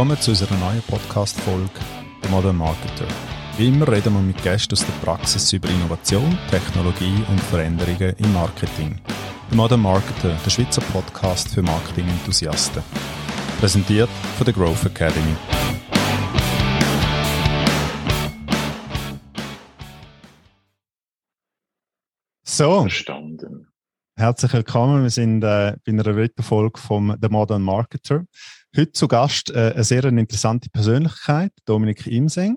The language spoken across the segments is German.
Willkommen zu unserer neuen Podcast-Folge «The Modern Marketer». Wie immer reden wir mit Gästen aus der Praxis über Innovation, Technologie und Veränderungen im Marketing. «The Modern Marketer», der Schweizer Podcast für Marketing-Enthusiasten. Präsentiert von der Growth Academy. So. Verstanden. Herzlich willkommen. Wir sind äh, bei einer dritten Folge vom The Modern Marketer. Heute zu Gast äh, eine sehr interessante Persönlichkeit, Dominik Imseng.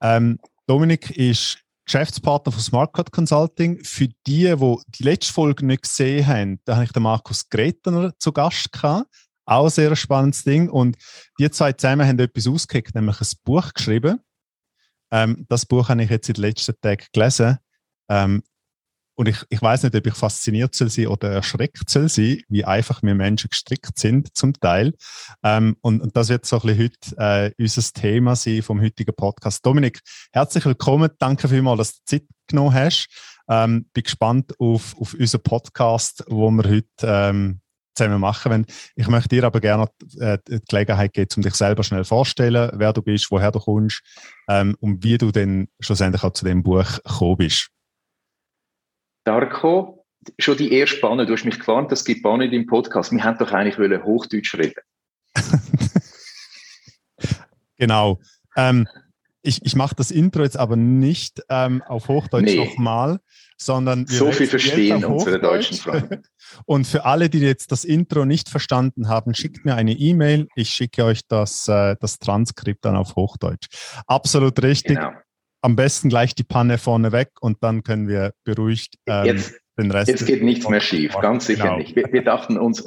Ähm, Dominik ist Geschäftspartner von SmartCard Consulting. Für die, die die letzte Folge nicht gesehen haben, da habe ich den Markus Gretner zu Gast gehabt. Auch ein sehr spannendes Ding. Und die zwei zusammen haben etwas ausgekickt, nämlich ein Buch geschrieben. Ähm, das Buch habe ich jetzt in den letzten Tagen gelesen. Ähm, und ich, ich weiß nicht, ob ich fasziniert soll sein oder erschreckt soll sein, wie einfach wir Menschen gestrickt sind, zum Teil. Ähm, und, und das wird so ein bisschen heute äh, unser Thema sein vom heutigen Podcast. Dominik, herzlich willkommen. Danke vielmals, dass du Zeit genommen hast. Ähm, bin gespannt auf, auf unseren Podcast, wo wir heute ähm, zusammen machen wollen. Ich möchte dir aber gerne äh, die Gelegenheit geben, um dich selber schnell vorzustellen, wer du bist, woher du kommst ähm, und wie du dann schlussendlich auch zu dem Buch gekommen bist. Darko, schon die erste Banne, du hast mich gewarnt, das gibt Banne im Podcast. Wir haben doch eigentlich wollen Hochdeutsch reden. genau. Ähm, ich, ich mache das Intro jetzt aber nicht ähm, auf Hochdeutsch nee. nochmal, sondern so viel verstehen unsere deutschen Freunde. Und für alle, die jetzt das Intro nicht verstanden haben, schickt mir eine E-Mail. Ich schicke euch das, äh, das Transkript dann auf Hochdeutsch. Absolut richtig. Genau am besten gleich die Panne vorne weg und dann können wir beruhigt ähm, jetzt, den Rest. Jetzt geht nichts mehr schief, ganz sicher genau. nicht. Wir, wir, dachten uns,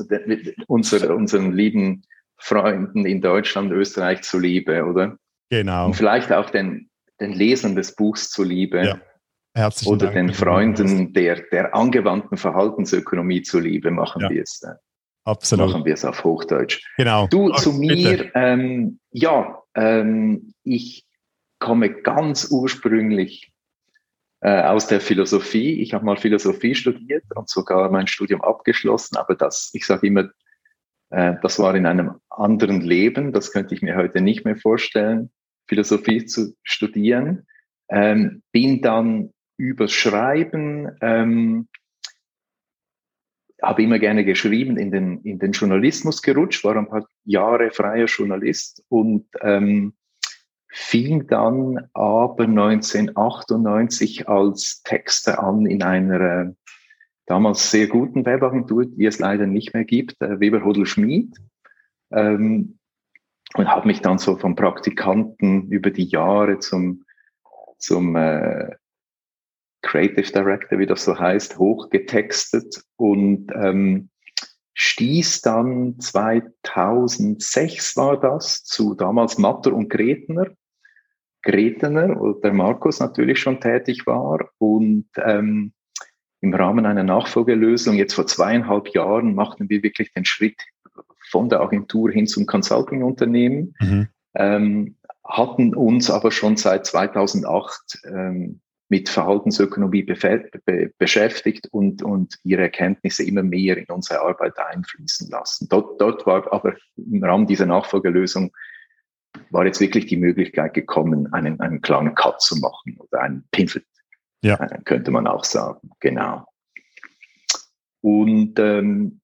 unser, unseren lieben Freunden in Deutschland, Österreich zuliebe, oder? Genau. Und vielleicht auch den, den Lesern des Buchs zuliebe. Ja. Herzlichen oder Dank den Freunden der, der angewandten Verhaltensökonomie zuliebe, machen ja. wir es. Äh, Absolut. Machen wir es auf Hochdeutsch. Genau. Du, Ach, zu mir, ähm, ja, ähm, ich komme ganz ursprünglich äh, aus der Philosophie. Ich habe mal Philosophie studiert und sogar mein Studium abgeschlossen, aber das, ich sage immer, äh, das war in einem anderen Leben. Das könnte ich mir heute nicht mehr vorstellen, Philosophie zu studieren. Ähm, bin dann übers Schreiben, ähm, habe immer gerne geschrieben, in den, in den Journalismus gerutscht, war ein paar Jahre freier Journalist und ähm, fing dann aber 1998 als Texter an in einer äh, damals sehr guten Webagentur, die es leider nicht mehr gibt, äh, Weber Hodel Schmid. Ähm, und habe mich dann so vom Praktikanten über die Jahre zum, zum äh, Creative Director, wie das so heißt, hochgetextet und ähm, stieß dann 2006 war das zu damals Matter und Gretner. Gretner, wo der Markus natürlich schon tätig war und ähm, im Rahmen einer Nachfolgelösung jetzt vor zweieinhalb Jahren machten wir wirklich den Schritt von der Agentur hin zum Consulting-Unternehmen, mhm. ähm, hatten uns aber schon seit 2008 ähm, mit Verhaltensökonomie be beschäftigt und, und ihre Erkenntnisse immer mehr in unsere Arbeit einfließen lassen. Dort, dort war aber im Rahmen dieser Nachfolgelösung war jetzt wirklich die Möglichkeit gekommen, einen, einen kleinen Cut zu machen oder einen Pivot, ja. Äh, könnte man auch sagen. Genau. Und ähm,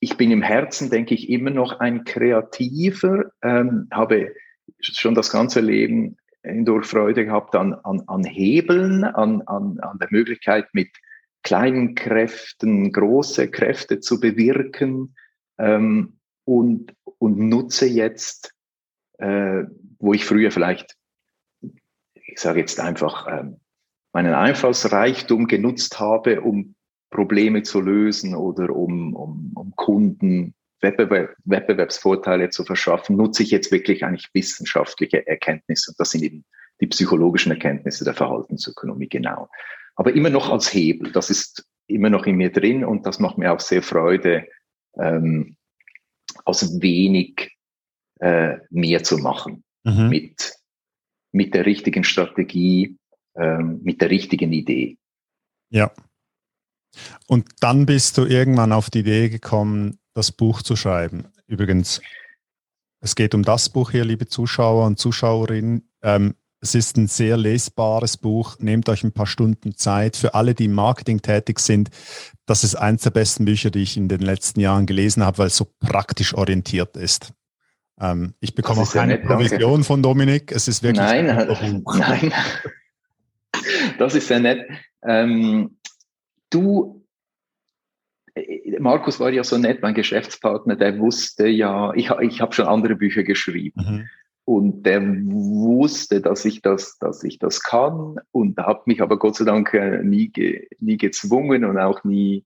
ich bin im Herzen, denke ich, immer noch ein Kreativer, ähm, habe schon das ganze Leben hindurch Freude gehabt an, an, an Hebeln, an, an, an der Möglichkeit, mit kleinen Kräften große Kräfte zu bewirken. Ähm, und, und nutze jetzt, äh, wo ich früher vielleicht, ich sage jetzt einfach, ähm, meinen Einfallsreichtum genutzt habe, um Probleme zu lösen oder um, um, um Kunden Wettbewerb, Wettbewerbsvorteile zu verschaffen, nutze ich jetzt wirklich eigentlich wissenschaftliche Erkenntnisse. Und das sind eben die psychologischen Erkenntnisse der Verhaltensökonomie, genau. Aber immer noch als Hebel. Das ist immer noch in mir drin und das macht mir auch sehr Freude, ähm, aus wenig äh, mehr zu machen. Mhm. Mit, mit der richtigen Strategie, ähm, mit der richtigen Idee. Ja. Und dann bist du irgendwann auf die Idee gekommen, das Buch zu schreiben. Übrigens, es geht um das Buch hier, liebe Zuschauer und Zuschauerinnen. Ähm, es ist ein sehr lesbares Buch. Nehmt euch ein paar Stunden Zeit. Für alle, die im Marketing tätig sind, das ist eines der besten Bücher, die ich in den letzten Jahren gelesen habe, weil es so praktisch orientiert ist. Ähm, ich bekomme auch keine Provision danke. von Dominik. Es ist wirklich nein, ein Buch. Nein, das ist sehr nett. Ähm, du, Markus war ja so nett, mein Geschäftspartner, der wusste ja, ich, ich habe schon andere Bücher geschrieben. Mhm. Und der wusste, dass ich das, dass ich das kann und hat mich aber Gott sei Dank äh, nie, nie gezwungen und auch nie,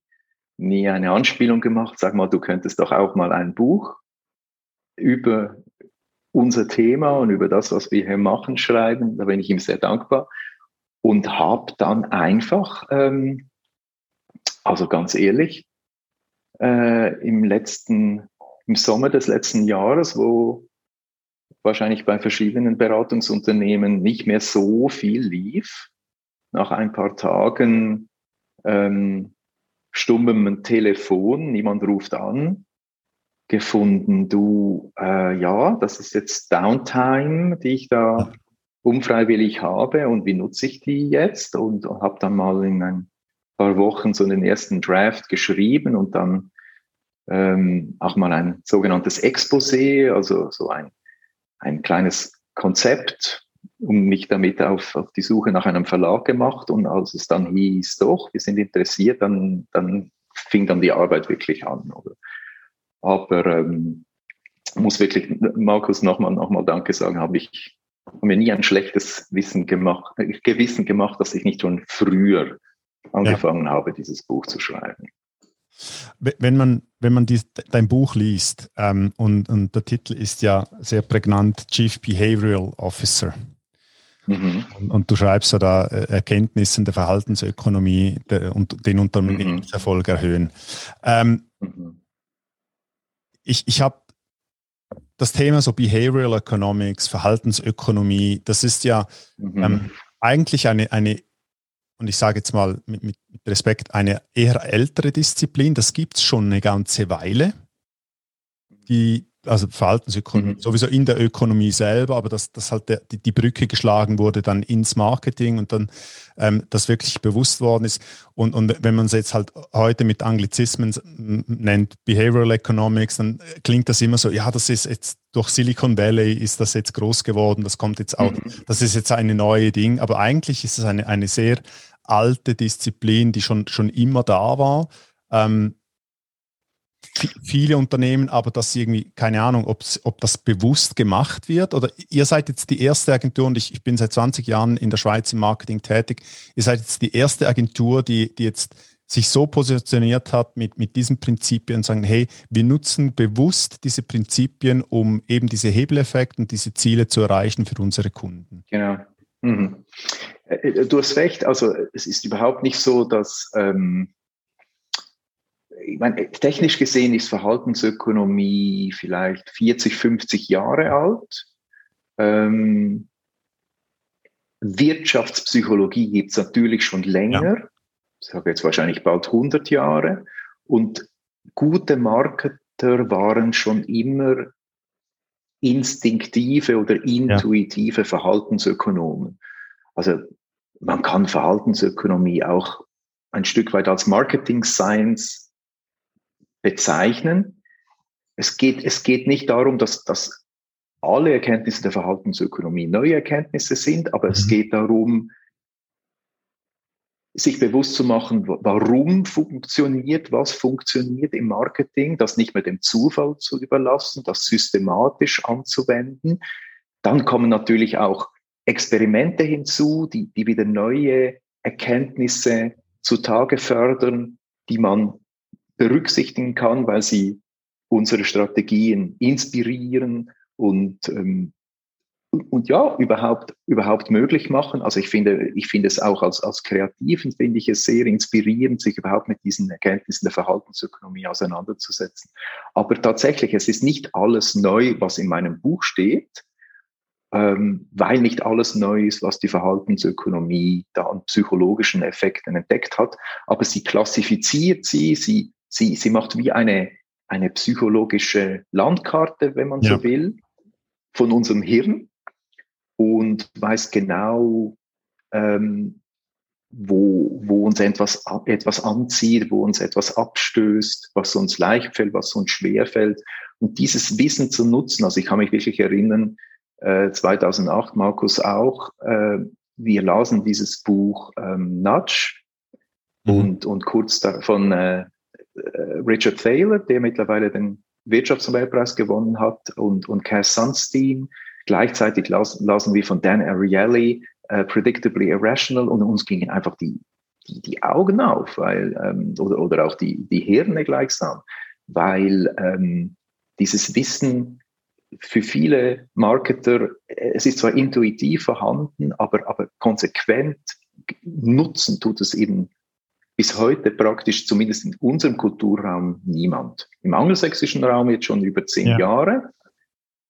nie eine Anspielung gemacht. Sag mal, du könntest doch auch mal ein Buch über unser Thema und über das, was wir hier machen, schreiben. Da bin ich ihm sehr dankbar und habe dann einfach, ähm, also ganz ehrlich, äh, im letzten, im Sommer des letzten Jahres, wo wahrscheinlich bei verschiedenen Beratungsunternehmen nicht mehr so viel lief. Nach ein paar Tagen ähm, stummem Telefon, niemand ruft an, gefunden, du, äh, ja, das ist jetzt Downtime, die ich da unfreiwillig habe und wie nutze ich die jetzt? Und, habe dann mal in ein paar Wochen so den ersten Draft geschrieben und dann ähm, auch mal ein sogenanntes Exposé, also so ein ein kleines Konzept und mich damit auf, auf die Suche nach einem Verlag gemacht. Und als es dann hieß, doch, wir sind interessiert, dann, dann fing dann die Arbeit wirklich an. Oder? Aber ähm, muss wirklich Markus nochmal noch mal Danke sagen, habe ich mir nie ein schlechtes Wissen gemacht, äh, Gewissen gemacht, dass ich nicht schon früher angefangen ja. habe, dieses Buch zu schreiben. Wenn man, wenn man die, dein Buch liest, ähm, und, und der Titel ist ja sehr prägnant, Chief Behavioral Officer. Mhm. Und, und, du schreibst ja da äh, Erkenntnisse der Verhaltensökonomie der, und den Unternehmenserfolg mhm. erhöhen. Ähm, mhm. Ich, ich habe das Thema so Behavioral Economics, Verhaltensökonomie, das ist ja mhm. ähm, eigentlich eine, eine und ich sage jetzt mal mit, mit Respekt, eine eher ältere Disziplin. Das gibt es schon eine ganze Weile. Die, also Verhaltensökonomie, mhm. sowieso in der Ökonomie selber, aber dass, dass halt der, die, die Brücke geschlagen wurde dann ins Marketing und dann ähm, das wirklich bewusst worden ist. Und, und wenn man es jetzt halt heute mit Anglizismen nennt, Behavioral Economics, dann klingt das immer so, ja, das ist jetzt durch Silicon Valley ist das jetzt groß geworden, das kommt jetzt auch, mhm. das ist jetzt eine neue Ding, aber eigentlich ist es eine, eine sehr alte Disziplin, die schon, schon immer da war. Ähm, viele Unternehmen, aber dass irgendwie, keine Ahnung, ob das bewusst gemacht wird oder ihr seid jetzt die erste Agentur und ich, ich bin seit 20 Jahren in der Schweiz im Marketing tätig. Ihr seid jetzt die erste Agentur, die, die jetzt sich so positioniert hat mit, mit diesen Prinzipien sagen, hey, wir nutzen bewusst diese Prinzipien, um eben diese Hebeleffekte und diese Ziele zu erreichen für unsere Kunden. Genau. Mhm. Äh, äh, du hast recht, also es ist überhaupt nicht so, dass ähm, ich meine, technisch gesehen ist Verhaltensökonomie vielleicht 40, 50 Jahre alt. Ähm, Wirtschaftspsychologie gibt es natürlich schon länger. Ja. Ich sage jetzt wahrscheinlich bald 100 Jahre. Und gute Marketer waren schon immer instinktive oder intuitive ja. Verhaltensökonomen. Also man kann Verhaltensökonomie auch ein Stück weit als Marketing Science bezeichnen. Es geht, es geht nicht darum, dass, dass alle Erkenntnisse der Verhaltensökonomie neue Erkenntnisse sind, aber mhm. es geht darum, sich bewusst zu machen, warum funktioniert, was funktioniert im Marketing, das nicht mehr dem Zufall zu überlassen, das systematisch anzuwenden. Dann kommen natürlich auch Experimente hinzu, die, die wieder neue Erkenntnisse zutage fördern, die man berücksichtigen kann, weil sie unsere Strategien inspirieren und, ähm, und ja, überhaupt, überhaupt möglich machen. Also ich finde, ich finde es auch als, als Kreativen, finde ich es sehr inspirierend, sich überhaupt mit diesen Erkenntnissen der Verhaltensökonomie auseinanderzusetzen. Aber tatsächlich, es ist nicht alles neu, was in meinem Buch steht, ähm, weil nicht alles neu ist, was die Verhaltensökonomie da an psychologischen Effekten entdeckt hat. Aber sie klassifiziert sie, sie Sie, sie macht wie eine, eine psychologische Landkarte, wenn man ja. so will. von unserem Hirn und weiß genau, ähm, wo, wo uns etwas, etwas anzieht, wo uns etwas abstößt, was uns leicht fällt, was uns schwer fällt. Und dieses Wissen zu nutzen, also ich kann mich wirklich erinnern, äh, 2008, Markus auch, äh, wir lasen dieses Buch ähm, Nudge mhm. und, und kurz davon äh, äh, Richard Thaler, der mittlerweile den Wirtschaftsnobelpreis gewonnen hat, und, und Cass Sunstein. Gleichzeitig las, lasen wir von Dan Ariely uh, Predictably Irrational und uns gingen einfach die, die, die Augen auf, weil, ähm, oder, oder auch die, die Hirne gleichsam, weil ähm, dieses Wissen für viele Marketer, es ist zwar intuitiv vorhanden, aber, aber konsequent nutzen tut es eben bis heute praktisch, zumindest in unserem Kulturraum, niemand. Im angelsächsischen Raum jetzt schon über zehn ja. Jahre.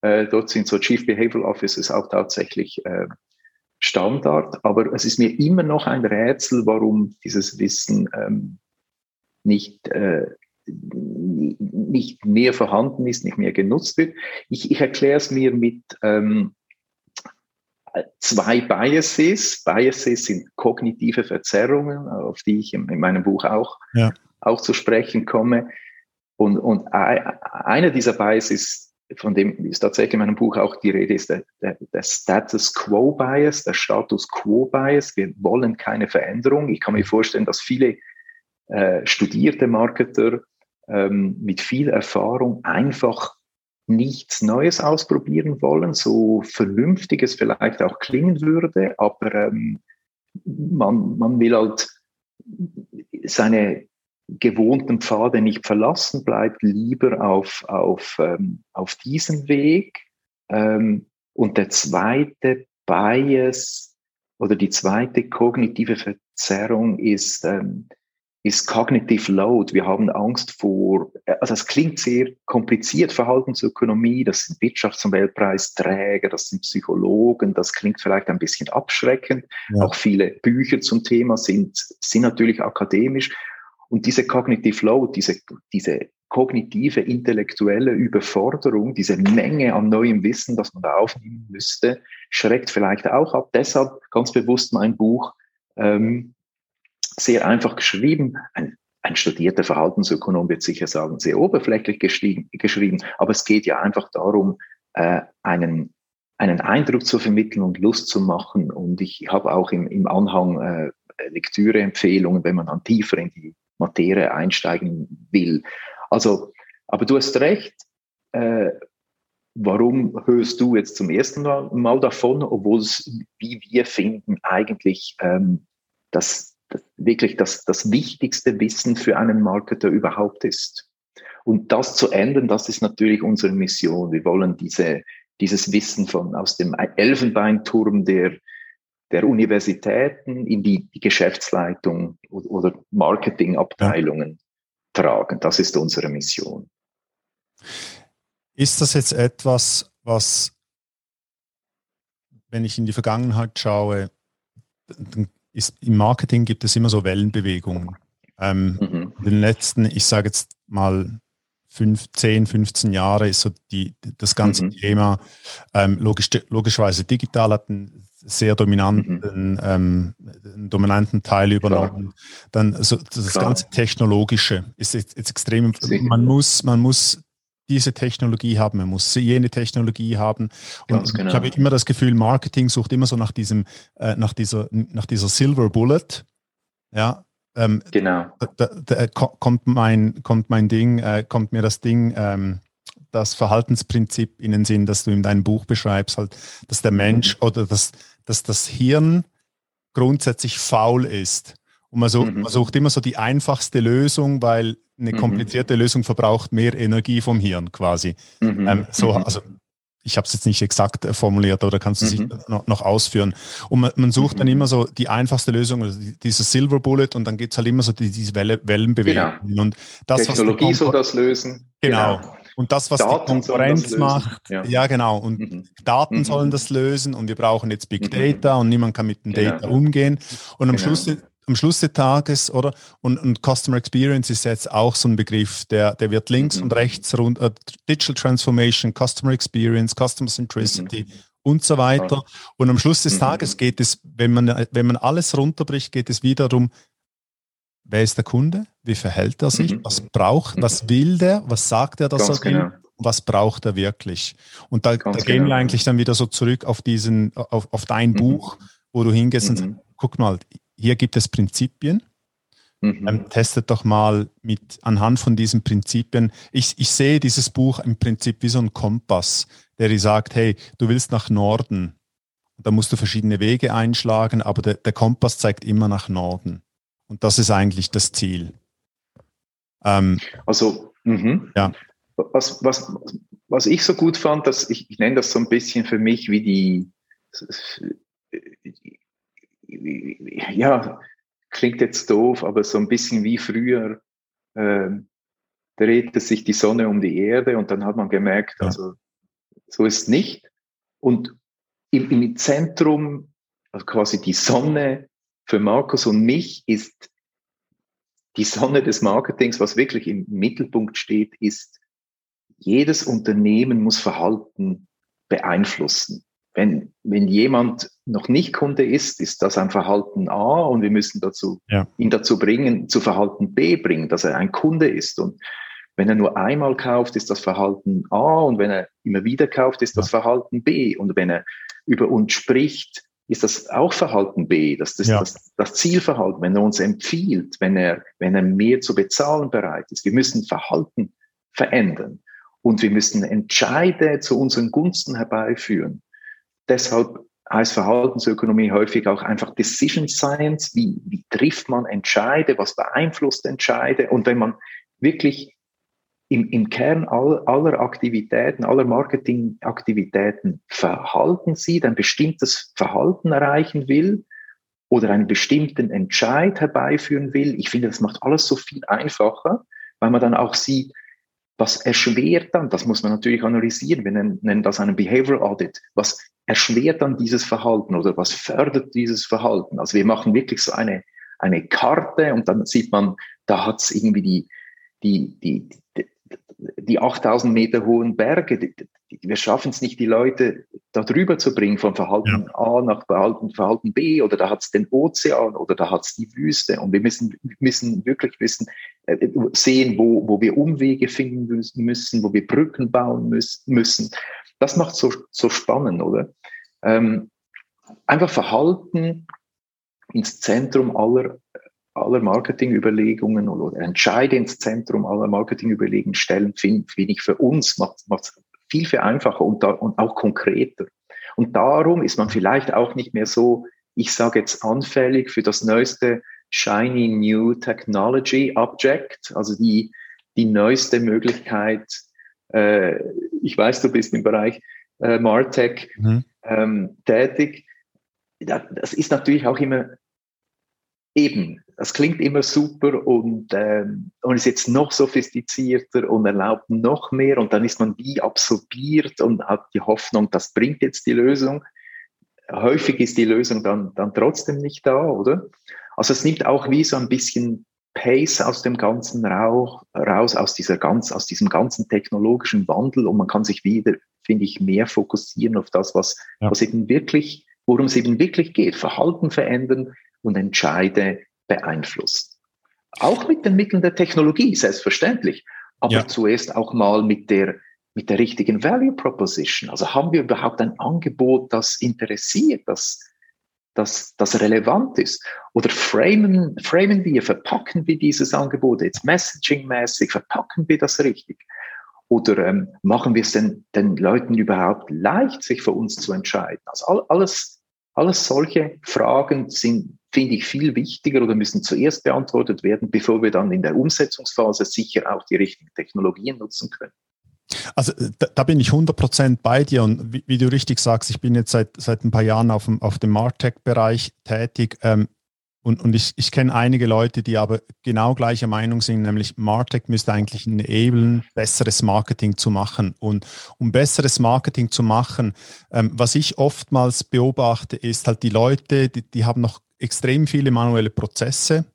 Äh, dort sind so Chief Behavioral Officers auch tatsächlich äh, Standard. Aber es ist mir immer noch ein Rätsel, warum dieses Wissen ähm, nicht, äh, nicht mehr vorhanden ist, nicht mehr genutzt wird. Ich, ich erkläre es mir mit ähm, zwei Biases. Biases sind kognitive Verzerrungen, auf die ich in, meinem Buch auch, ja. auch zu sprechen komme. Und, und einer dieser Biases, von dem ist tatsächlich in meinem Buch auch die Rede, ist der, der, der Status Quo Bias, der Status Quo Bias. Wir wollen keine Veränderung. Ich kann mir vorstellen, dass viele äh, studierte Marketer ähm, mit viel Erfahrung einfach nichts Neues ausprobieren wollen, so vernünftig es vielleicht auch klingen würde, aber ähm, man, man will halt seine gewohnten Pfade nicht verlassen, bleibt lieber auf, auf, ähm, auf diesem Weg. Ähm, und der zweite Bias oder die zweite kognitive Verzerrung ist, ähm, ist Cognitive Load. Wir haben Angst vor, also es klingt sehr kompliziert, Verhaltensökonomie, das sind Wirtschafts- und Weltpreisträger, das sind Psychologen, das klingt vielleicht ein bisschen abschreckend. Ja. Auch viele Bücher zum Thema sind, sind natürlich akademisch. Und diese Cognitive Load, diese, diese kognitive, intellektuelle Überforderung, diese Menge an neuem Wissen, das man da aufnehmen müsste, schreckt vielleicht auch ab. Deshalb ganz bewusst mein Buch, ähm, sehr einfach geschrieben. Ein, ein studierter Verhaltensökonom wird sicher sagen, sehr oberflächlich geschrieben, aber es geht ja einfach darum, äh, einen, einen Eindruck zu vermitteln und Lust zu machen. Und ich habe auch im, im Anhang äh, Lektüreempfehlungen, wenn man dann tiefer in die Materie einsteigen will. Also, aber du hast recht. Äh, warum hörst du jetzt zum ersten Mal davon, obwohl es, wie wir finden, eigentlich ähm, das wirklich das, das wichtigste Wissen für einen Marketer überhaupt ist. Und das zu ändern, das ist natürlich unsere Mission. Wir wollen diese, dieses Wissen von aus dem Elfenbeinturm der, der Universitäten in die, die Geschäftsleitung oder Marketingabteilungen ja. tragen. Das ist unsere Mission. Ist das jetzt etwas, was, wenn ich in die Vergangenheit schaue, dann ist, im Marketing gibt es immer so Wellenbewegungen. Ähm, mhm. In den letzten, ich sage jetzt mal, 10, 15 Jahre ist so die, das ganze mhm. Thema ähm, logisch, logischerweise digital hat einen sehr dominanten, mhm. ähm, dominanten Teil übernommen. Klar. Dann so das Klar. ganze Technologische ist jetzt, jetzt extrem. Man muss, man muss diese Technologie haben, man muss jene Technologie haben. Und genau. ich habe immer das Gefühl, Marketing sucht immer so nach diesem, äh, nach dieser, nach dieser Silver Bullet. Ja. Ähm, genau. Da, da, da, kommt mein, kommt mein Ding, äh, kommt mir das Ding, ähm, das Verhaltensprinzip in den Sinn, dass du in deinem Buch beschreibst, halt, dass der Mensch mhm. oder dass, dass das Hirn grundsätzlich faul ist. Und man, so, mhm. man sucht immer so die einfachste Lösung, weil eine mhm. komplizierte mhm. Lösung verbraucht mehr Energie vom Hirn quasi. Mhm. Ähm, so, mhm. also ich habe es jetzt nicht exakt äh, formuliert, oder kannst du mhm. sich noch, noch, ausführen? Und man, man sucht mhm. dann immer so die einfachste Lösung, also dieses Silver Bullet, und dann gibt es halt immer so die, diese Welle, Wellenbewegung. Genau. Und das, Technologie soll das lösen. Genau. genau. Und das, was Daten die Konkurrenz macht, ja. ja. genau. Und mhm. Daten mhm. sollen das lösen und wir brauchen jetzt Big Data und niemand kann mit dem genau. Data umgehen. Und am genau. Schluss am Schluss des Tages, oder? Und, und Customer Experience ist jetzt auch so ein Begriff, der, der wird links mhm. und rechts rund, uh, Digital Transformation, Customer Experience, Customer Centricity mhm. und so weiter. Und am Schluss des mhm. Tages geht es, wenn man, wenn man alles runterbricht, geht es wieder darum, wer ist der Kunde? Wie verhält er sich? Mhm. Was braucht, mhm. was will der? Was sagt er, dass Ganz er will? Genau. Was braucht er wirklich? Und da, da gehen genau. wir eigentlich dann wieder so zurück auf diesen, auf, auf dein mhm. Buch, wo du hingehst und sagst, guck mal, hier gibt es Prinzipien. Mhm. Ähm, testet doch mal mit anhand von diesen Prinzipien. Ich, ich sehe dieses Buch im Prinzip wie so ein Kompass, der dir sagt, hey, du willst nach Norden. Da musst du verschiedene Wege einschlagen, aber der, der Kompass zeigt immer nach Norden. Und das ist eigentlich das Ziel. Ähm, also, mh. ja. Was, was, was ich so gut fand, dass ich, ich nenne das so ein bisschen für mich wie die, ja, klingt jetzt doof, aber so ein bisschen wie früher äh, drehte sich die Sonne um die Erde und dann hat man gemerkt, ja. also so ist nicht. Und im, im Zentrum, also quasi die Sonne für Markus und mich ist die Sonne des Marketings, was wirklich im Mittelpunkt steht, ist, jedes Unternehmen muss Verhalten beeinflussen. Wenn, wenn jemand noch nicht Kunde ist, ist das ein Verhalten A und wir müssen dazu, ja. ihn dazu bringen, zu Verhalten B bringen, dass er ein Kunde ist. Und wenn er nur einmal kauft, ist das Verhalten A und wenn er immer wieder kauft, ist das Verhalten B. Und wenn er über uns spricht, ist das auch Verhalten B, das ist ja. das, das Zielverhalten, wenn er uns empfiehlt, wenn er, wenn er mehr zu bezahlen bereit ist. Wir müssen Verhalten verändern und wir müssen Entscheide zu unseren Gunsten herbeiführen. Deshalb heißt Verhaltensökonomie häufig auch einfach Decision Science. Wie, wie trifft man Entscheide? Was beeinflusst Entscheide? Und wenn man wirklich im, im Kern all, aller Aktivitäten, aller Marketingaktivitäten Verhalten sieht, ein bestimmtes Verhalten erreichen will oder einen bestimmten Entscheid herbeiführen will, ich finde, das macht alles so viel einfacher, weil man dann auch sieht, was erschwert dann, das muss man natürlich analysieren, wir nennen, nennen das einen Behavioral Audit, was erschwert dann dieses Verhalten oder was fördert dieses Verhalten? Also wir machen wirklich so eine, eine Karte und dann sieht man, da hat es irgendwie die, die, die, die 8000 Meter hohen Berge, die, die, wir schaffen es nicht, die Leute da drüber zu bringen, von Verhalten ja. A nach Verhalten, Verhalten B, oder da hat es den Ozean, oder da hat es die Wüste. Und wir müssen, müssen wirklich wissen, äh, sehen, wo, wo wir Umwege finden müssen, wo wir Brücken bauen müssen. Das macht so, so spannend, oder? Ähm, einfach Verhalten ins Zentrum aller aller Marketingüberlegungen oder Entscheide ins Zentrum aller Marketingüberlegungen stellen, finde find ich für uns macht es viel, viel einfacher und, da, und auch konkreter. Und darum ist man vielleicht auch nicht mehr so, ich sage jetzt anfällig für das neueste Shiny New Technology Object, also die, die neueste Möglichkeit. Äh, ich weiß, du bist im Bereich äh, Martech mhm. ähm, tätig. Das ist natürlich auch immer eben, das klingt immer super und, ähm, und ist jetzt noch sophistizierter und erlaubt noch mehr und dann ist man wie absorbiert und hat die Hoffnung, das bringt jetzt die Lösung. Häufig ist die Lösung dann, dann trotzdem nicht da, oder? Also es nimmt auch wie so ein bisschen Pace aus dem ganzen Rauch, raus, aus dieser ganz, aus diesem ganzen technologischen Wandel und man kann sich wieder, finde ich, mehr fokussieren auf das, was, ja. was eben wirklich, worum es eben wirklich geht. Verhalten verändern, und Entscheide beeinflussen. Auch mit den Mitteln der Technologie, selbstverständlich, aber ja. zuerst auch mal mit der, mit der richtigen Value Proposition. Also haben wir überhaupt ein Angebot, das interessiert, das, das, das relevant ist? Oder framen, framen wir, verpacken wir dieses Angebot jetzt messaging-mäßig, verpacken wir das richtig? Oder ähm, machen wir es den, den Leuten überhaupt leicht, sich für uns zu entscheiden? Also all, alles, alles solche Fragen sind finde ich viel wichtiger oder müssen zuerst beantwortet werden, bevor wir dann in der Umsetzungsphase sicher auch die richtigen Technologien nutzen können. Also da, da bin ich 100% bei dir und wie, wie, du richtig sagst, ich bin jetzt seit, seit ein paar Jahren auf dem, auf dem Martech-Bereich tätig. Ähm, und, und ich, ich kenne einige Leute, die aber genau gleicher Meinung sind, nämlich Martech müsste eigentlich enablen, besseres Marketing zu machen. Und um besseres Marketing zu machen, ähm, was ich oftmals beobachte, ist halt die Leute, die, die haben noch extrem viele manuelle Prozesse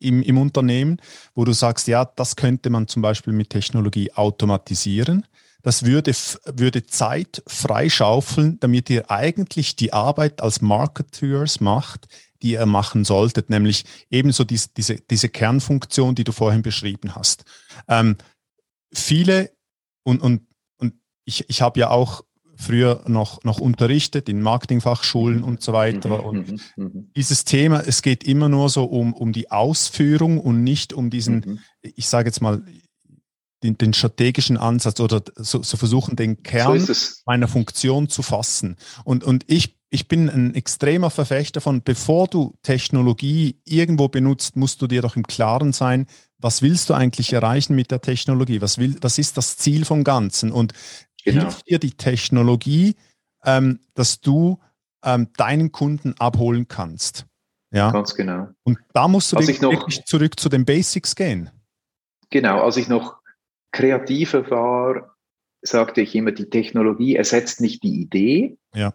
im, im Unternehmen, wo du sagst, ja, das könnte man zum Beispiel mit Technologie automatisieren. Das würde, würde Zeit freischaufeln, damit ihr eigentlich die Arbeit als Marketeers macht, die ihr machen solltet, nämlich ebenso diese, diese, diese Kernfunktion, die du vorhin beschrieben hast. Ähm, viele, und, und, und ich, ich habe ja auch früher noch, noch unterrichtet in Marketingfachschulen und so weiter. Mhm, und mhm, mhm. dieses Thema, es geht immer nur so um, um die Ausführung und nicht um diesen, ich sage jetzt mal, den, den, strategischen Ansatz oder so, so versuchen, den Kern so meiner Funktion zu fassen. Und, und ich, ich bin ein extremer Verfechter von, bevor du Technologie irgendwo benutzt, musst du dir doch im Klaren sein, was willst du eigentlich erreichen mit der Technologie? Was, will, was ist das Ziel vom Ganzen? Und genau. hilft dir die Technologie, ähm, dass du ähm, deinen Kunden abholen kannst. Ja, ganz genau. Und da musst du wirklich, noch, zurück zu den Basics gehen. Genau, als ich noch kreativer war, sagte ich immer, die Technologie ersetzt nicht die Idee. Ja.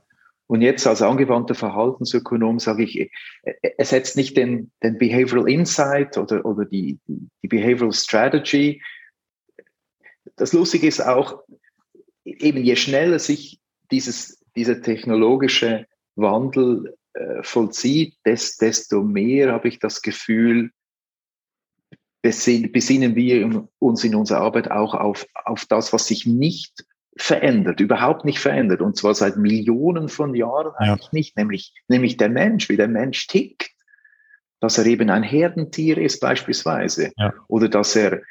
Und jetzt als angewandter Verhaltensökonom sage ich, ersetzt nicht den, den Behavioral Insight oder, oder die, die, Behavioral Strategy. Das Lustige ist auch, eben je schneller sich dieses, dieser technologische Wandel äh, vollzieht, des, desto mehr habe ich das Gefühl, besinnen wir uns in unserer Arbeit auch auf, auf das, was sich nicht verändert, überhaupt nicht verändert, und zwar seit Millionen von Jahren eigentlich ja. nicht, nämlich, nämlich der Mensch, wie der Mensch tickt, dass er eben ein Herdentier ist beispielsweise, ja. oder dass er,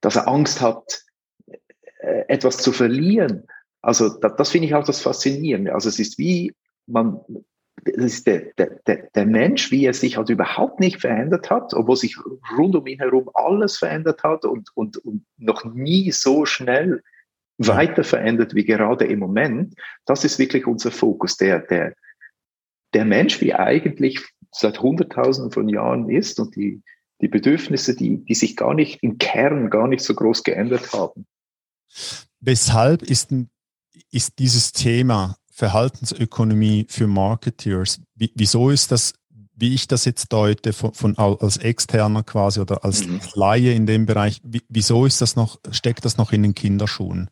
dass er Angst hat, äh, etwas zu verlieren. Also das, das finde ich auch das Faszinierende. Also es ist wie man, das ist der, der, der Mensch, wie er sich halt überhaupt nicht verändert hat, obwohl sich rund um ihn herum alles verändert hat und, und, und noch nie so schnell weiter verändert wie gerade im Moment. Das ist wirklich unser Fokus. Der, der, der Mensch, wie eigentlich seit Hunderttausenden von Jahren ist und die, die Bedürfnisse, die, die sich gar nicht im Kern gar nicht so groß geändert haben. Weshalb ist, ist dieses Thema Verhaltensökonomie für Marketeers, wieso ist das, wie ich das jetzt deute, von, von als Externer quasi oder als mhm. Laie in dem Bereich, wieso ist das noch, steckt das noch in den Kinderschuhen?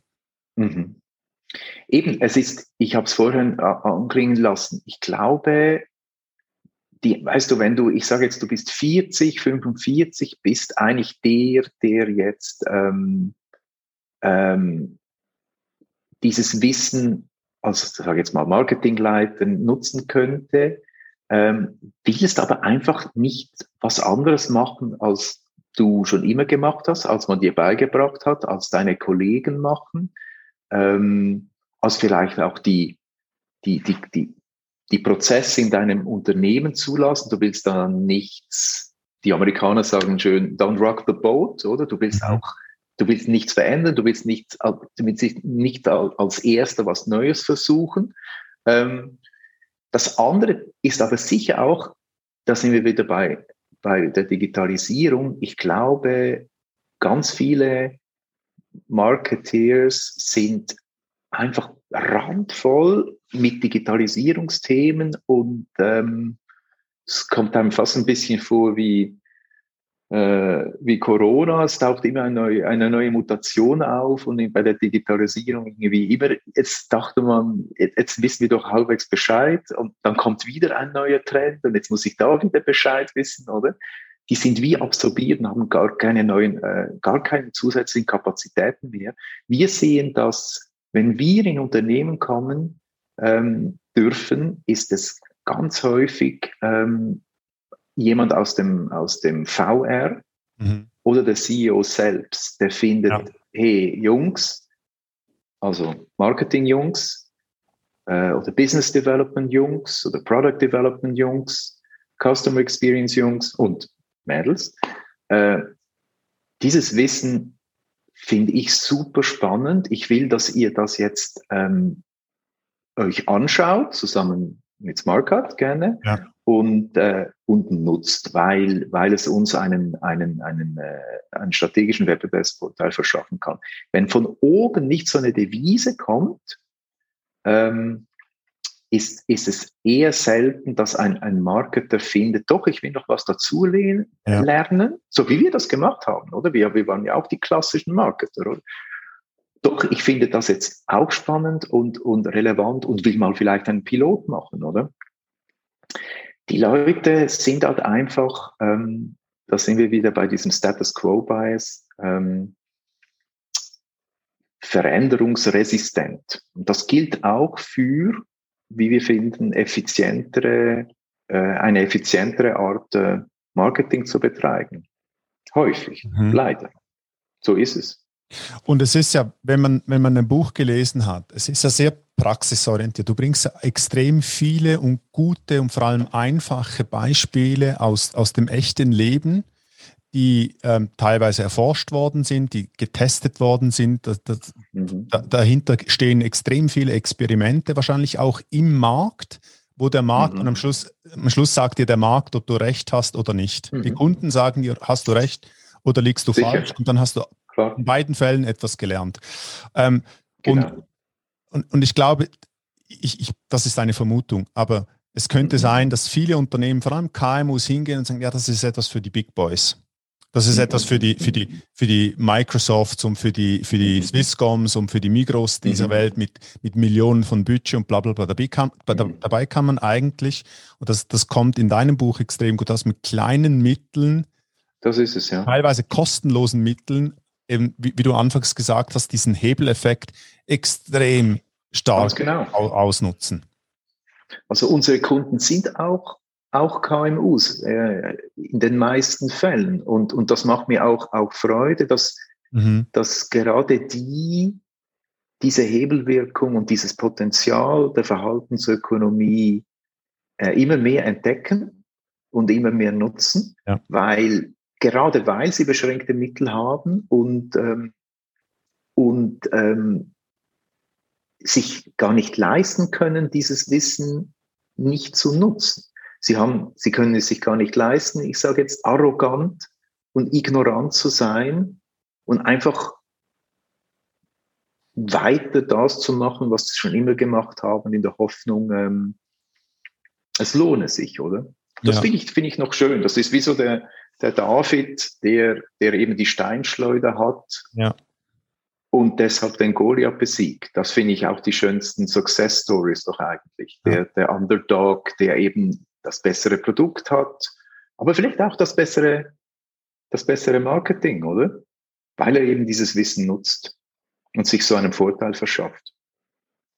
Mhm. Eben, es ist, ich habe es vorhin anklingen lassen, ich glaube, die, weißt du, wenn du, ich sage jetzt, du bist 40, 45, bist eigentlich der, der jetzt ähm, ähm, dieses Wissen als, sage jetzt mal, Marketingleiter nutzen könnte, ähm, willst aber einfach nicht was anderes machen, als du schon immer gemacht hast, als man dir beigebracht hat, als deine Kollegen machen, ähm, als vielleicht auch die, die, die, die, die Prozesse in deinem Unternehmen zulassen. Du willst dann nichts, die Amerikaner sagen schön, don't rock the boat, oder? Du willst mhm. auch Du willst nichts verändern, du willst nicht, du willst nicht als Erster was Neues versuchen. Ähm, das andere ist aber sicher auch, da sind wir wieder bei, bei der Digitalisierung. Ich glaube, ganz viele Marketeers sind einfach randvoll mit Digitalisierungsthemen und ähm, es kommt einem fast ein bisschen vor wie, äh, wie Corona, es taucht immer eine neue, eine neue Mutation auf und bei der Digitalisierung irgendwie immer, jetzt dachte man, jetzt wissen wir doch halbwegs Bescheid und dann kommt wieder ein neuer Trend und jetzt muss ich da wieder Bescheid wissen, oder? Die sind wie absorbiert und haben gar keine neuen, äh, gar keine zusätzlichen Kapazitäten mehr. Wir sehen dass wenn wir in Unternehmen kommen ähm, dürfen, ist es ganz häufig ähm, jemand aus dem, aus dem VR mhm. oder der CEO selbst, der findet, ja. hey, Jungs, also Marketing-Jungs äh, oder Business Development-Jungs oder Product Development-Jungs, Customer Experience-Jungs und Mädels, äh, dieses Wissen finde ich super spannend. Ich will, dass ihr das jetzt ähm, euch anschaut, zusammen mit SmartCard gerne. Ja und, äh, und nutzt, weil, weil es uns einen, einen, einen, äh, einen strategischen Wettbewerbsvorteil verschaffen kann. Wenn von oben nicht so eine Devise kommt, ähm, ist, ist es eher selten, dass ein, ein Marketer findet, doch, ich will noch was dazu lernen, ja. lernen, so wie wir das gemacht haben, oder? Wir, wir waren ja auch die klassischen Marketer, oder? Doch, ich finde das jetzt auch spannend und, und relevant und will mal vielleicht einen Pilot machen, oder? Die Leute sind halt einfach, ähm, da sind wir wieder bei diesem Status Quo Bias, ähm, veränderungsresistent. Und das gilt auch für, wie wir finden, effizientere, äh, eine effizientere Art, äh, Marketing zu betreiben. Häufig, mhm. leider. So ist es. Und es ist ja, wenn man, wenn man ein Buch gelesen hat, es ist ja sehr praxisorientiert. Du bringst extrem viele und gute und vor allem einfache Beispiele aus, aus dem echten Leben, die ähm, teilweise erforscht worden sind, die getestet worden sind. Das, das, mhm. da, dahinter stehen extrem viele Experimente, wahrscheinlich auch im Markt, wo der Markt, mhm. und am Schluss, am Schluss sagt dir der Markt, ob du recht hast oder nicht. Mhm. Die Kunden sagen dir, hast du recht oder liegst du Sicher. falsch? Und dann hast du Klar. in beiden Fällen etwas gelernt. Ähm, genau. und, und, und ich glaube, ich, ich, das ist eine Vermutung, aber es könnte mhm. sein, dass viele Unternehmen, vor allem KMUs, hingehen und sagen, ja, das ist etwas für die Big Boys. Das ist etwas für die, für die, für die Microsofts und für die, für die. Swisscoms und für die Migros dieser mhm. Welt mit, mit Millionen von Budget und bla, bla, bla. Dabei kann, mhm. dabei kann man eigentlich, und das, das kommt in deinem Buch extrem gut aus, mit kleinen Mitteln, das ist es, ja. teilweise kostenlosen Mitteln eben, wie, wie, du anfangs gesagt hast, diesen Hebeleffekt extrem stark genau. ausnutzen. Also unsere Kunden sind auch, auch KMUs äh, in den meisten Fällen. Und, und das macht mir auch, auch Freude, dass, mhm. dass gerade die diese Hebelwirkung und dieses Potenzial der Verhaltensökonomie äh, immer mehr entdecken und immer mehr nutzen, ja. weil gerade weil sie beschränkte Mittel haben und, ähm, und ähm, sich gar nicht leisten können, dieses Wissen nicht zu nutzen. Sie, haben, sie können es sich gar nicht leisten, ich sage jetzt arrogant und ignorant zu sein und einfach weiter das zu machen, was sie schon immer gemacht haben, in der Hoffnung, ähm, es lohne sich, oder? Das ja. finde ich, finde ich noch schön. Das ist wie so der, der David, der, der eben die Steinschleuder hat ja. und deshalb den Goliath besiegt. Das finde ich auch die schönsten Success Stories doch eigentlich. Ja. Der, der Underdog, der eben das bessere Produkt hat, aber vielleicht auch das bessere, das bessere Marketing, oder? Weil er eben dieses Wissen nutzt und sich so einen Vorteil verschafft.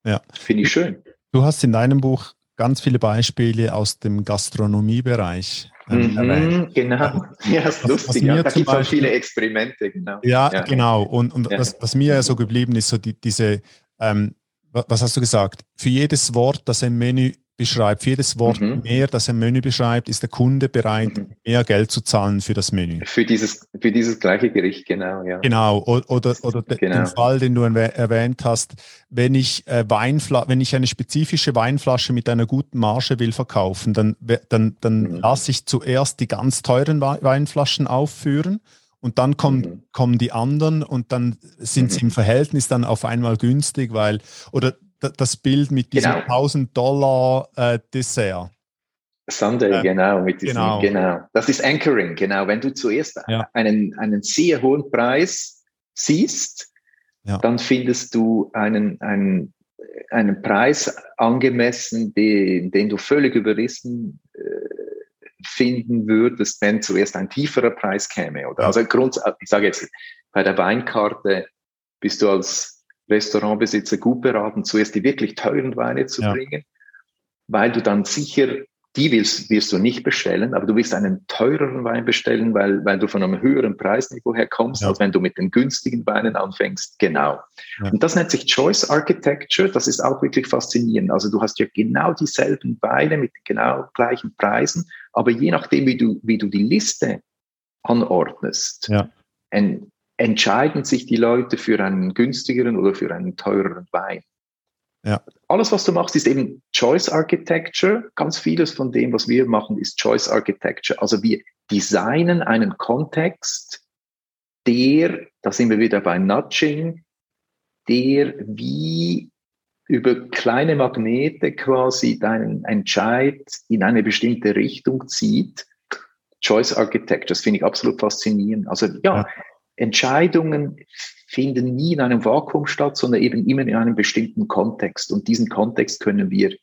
Ja. Finde ich schön. Du hast in deinem Buch ganz viele Beispiele aus dem Gastronomiebereich ähm, mhm, genau. Ja, ist was, lustig. Was ja, da gibt es auch viele Experimente, genau. Ja, ja. genau. Und, und ja. Was, was, mir ja so geblieben ist, so die, diese, ähm, was hast du gesagt? Für jedes Wort, das ein Menü beschreibt, für jedes Wort mhm. mehr, das ein Menü beschreibt, ist der Kunde bereit, mhm. mehr Geld zu zahlen für das Menü. Für dieses, für dieses gleiche Gericht, genau, ja. Genau, oder, oder genau. den Fall, den du erwähnt hast, wenn ich, äh, Weinfla wenn ich eine spezifische Weinflasche mit einer guten Marge will verkaufen, dann, dann, dann mhm. lasse ich zuerst die ganz teuren Weinflaschen aufführen und dann kommen, mhm. kommen die anderen und dann sind sie mhm. im Verhältnis dann auf einmal günstig, weil, oder das Bild mit diesem genau. 1000 Dollar äh, Dessert. Sunday, äh, genau, mit diesem, genau. genau. Das ist Anchoring, genau. Wenn du zuerst ja. einen, einen sehr hohen Preis siehst, ja. dann findest du einen, einen, einen Preis angemessen, den, den du völlig überrissen äh, finden würdest, wenn zuerst ein tieferer Preis käme. Oder? Also Grund, ich sage jetzt, bei der Weinkarte bist du als Restaurantbesitzer gut beraten, zuerst die wirklich teuren Weine zu ja. bringen, weil du dann sicher, die willst, wirst du nicht bestellen, aber du willst einen teureren Wein bestellen, weil, weil du von einem höheren Preisniveau her kommst, ja. als wenn du mit den günstigen Weinen anfängst. Genau. Ja. Und das nennt sich Choice Architecture. Das ist auch wirklich faszinierend. Also du hast ja genau dieselben Weine mit genau gleichen Preisen, aber je nachdem, wie du, wie du die Liste anordnest, ja entscheiden sich die Leute für einen günstigeren oder für einen teureren Wein. Ja. Alles, was du machst, ist eben Choice Architecture. Ganz vieles von dem, was wir machen, ist Choice Architecture. Also wir designen einen Kontext, der, da sind wir wieder bei Nudging, der wie über kleine Magnete quasi deinen Entscheid in eine bestimmte Richtung zieht. Choice Architecture, das finde ich absolut faszinierend. Also ja, ja, Entscheidungen finden nie in einem Vakuum statt, sondern eben immer in einem bestimmten Kontext. Und diesen Kontext können wir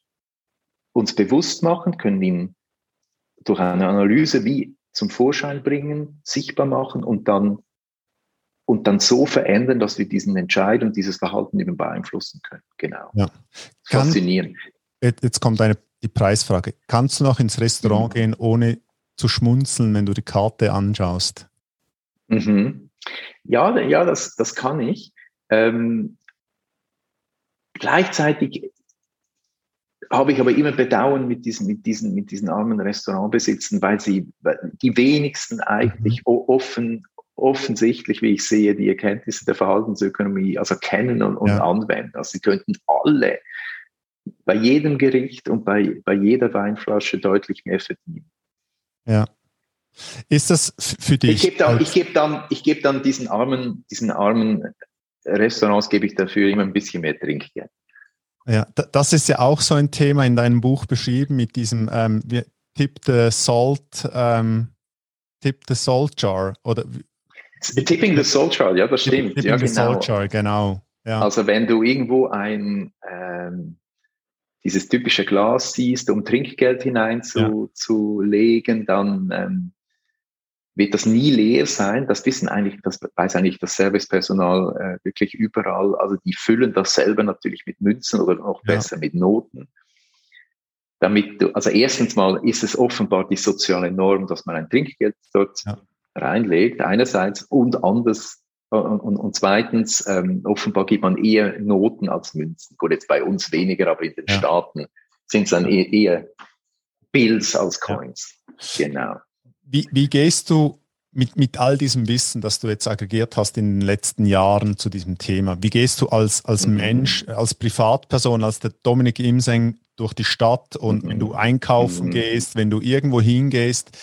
uns bewusst machen, können ihn durch eine Analyse wie zum Vorschein bringen, sichtbar machen und dann und dann so verändern, dass wir diesen Entscheid und dieses Verhalten eben beeinflussen können. Genau. Ja. Faszinierend. Jetzt kommt eine, die Preisfrage. Kannst du noch ins Restaurant mhm. gehen, ohne zu schmunzeln, wenn du die Karte anschaust? Mhm. Ja, ja, das, das kann ich. Ähm, gleichzeitig habe ich aber immer Bedauern mit diesen, mit diesen, mit diesen armen Restaurantbesitzern, weil sie die wenigsten eigentlich mhm. offen, offensichtlich, wie ich sehe, die Erkenntnisse der Verhaltensökonomie also kennen und, und ja. anwenden. Also sie könnten alle bei jedem Gericht und bei, bei jeder Weinflasche deutlich mehr verdienen. Ja. Ist das für dich? Ich gebe dann, ich gebe dann, ich gebe dann diesen armen, diesen armen Restaurants gebe ich dafür immer ein bisschen mehr Trinkgeld. Ja, das ist ja auch so ein Thema in deinem Buch beschrieben mit diesem ähm, Tip the Salt, ähm, Tip the Salt Jar oder Tipping the Salt Jar, ja, das stimmt. Tipping ja, genau. the Salt Jar, genau. Ja. Also wenn du irgendwo ein ähm, dieses typische Glas siehst, um Trinkgeld hineinzulegen, ja. dann ähm, wird das nie leer sein. Das wissen eigentlich, das weiß eigentlich das Servicepersonal äh, wirklich überall. Also die füllen das selber natürlich mit Münzen oder noch ja. besser mit Noten. Damit du, also erstens mal ist es offenbar die soziale Norm, dass man ein Trinkgeld dort ja. reinlegt, einerseits, und anders, und, und, und zweitens, ähm, offenbar gibt man eher Noten als Münzen. Gut, jetzt bei uns weniger, aber in den ja. Staaten sind es dann eher, eher Bills als Coins. Genau. Wie, wie gehst du mit, mit all diesem Wissen, das du jetzt aggregiert hast in den letzten Jahren zu diesem Thema, wie gehst du als, als mhm. Mensch, als Privatperson, als der Dominik Imseng durch die Stadt und mhm. wenn du einkaufen mhm. gehst, wenn du irgendwo hingehst,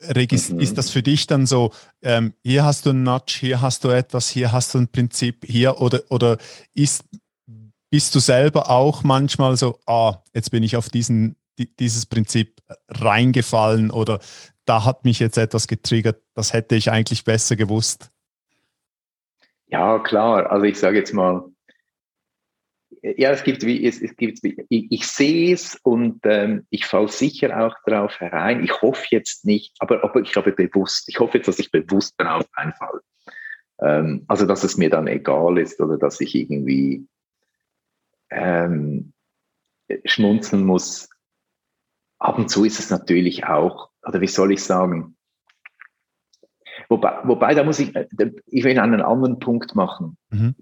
mhm. ist das für dich dann so, ähm, hier hast du einen Nudge, hier hast du etwas, hier hast du ein Prinzip, hier oder, oder ist, bist du selber auch manchmal so, ah, jetzt bin ich auf diesen, dieses Prinzip reingefallen oder da hat mich jetzt etwas getriggert, das hätte ich eigentlich besser gewusst? Ja, klar. Also ich sage jetzt mal, ja, es gibt wie, es, es gibt wie, ich, ich sehe es und ähm, ich falle sicher auch darauf herein. Ich hoffe jetzt nicht, aber, aber ich habe bewusst, ich hoffe jetzt, dass ich bewusst darauf einfalle. Ähm, also, dass es mir dann egal ist oder dass ich irgendwie ähm, schmunzeln muss. Ab und zu ist es natürlich auch oder wie soll ich sagen? Wobei, wobei da muss ich, äh, ich will einen anderen Punkt machen. Mhm.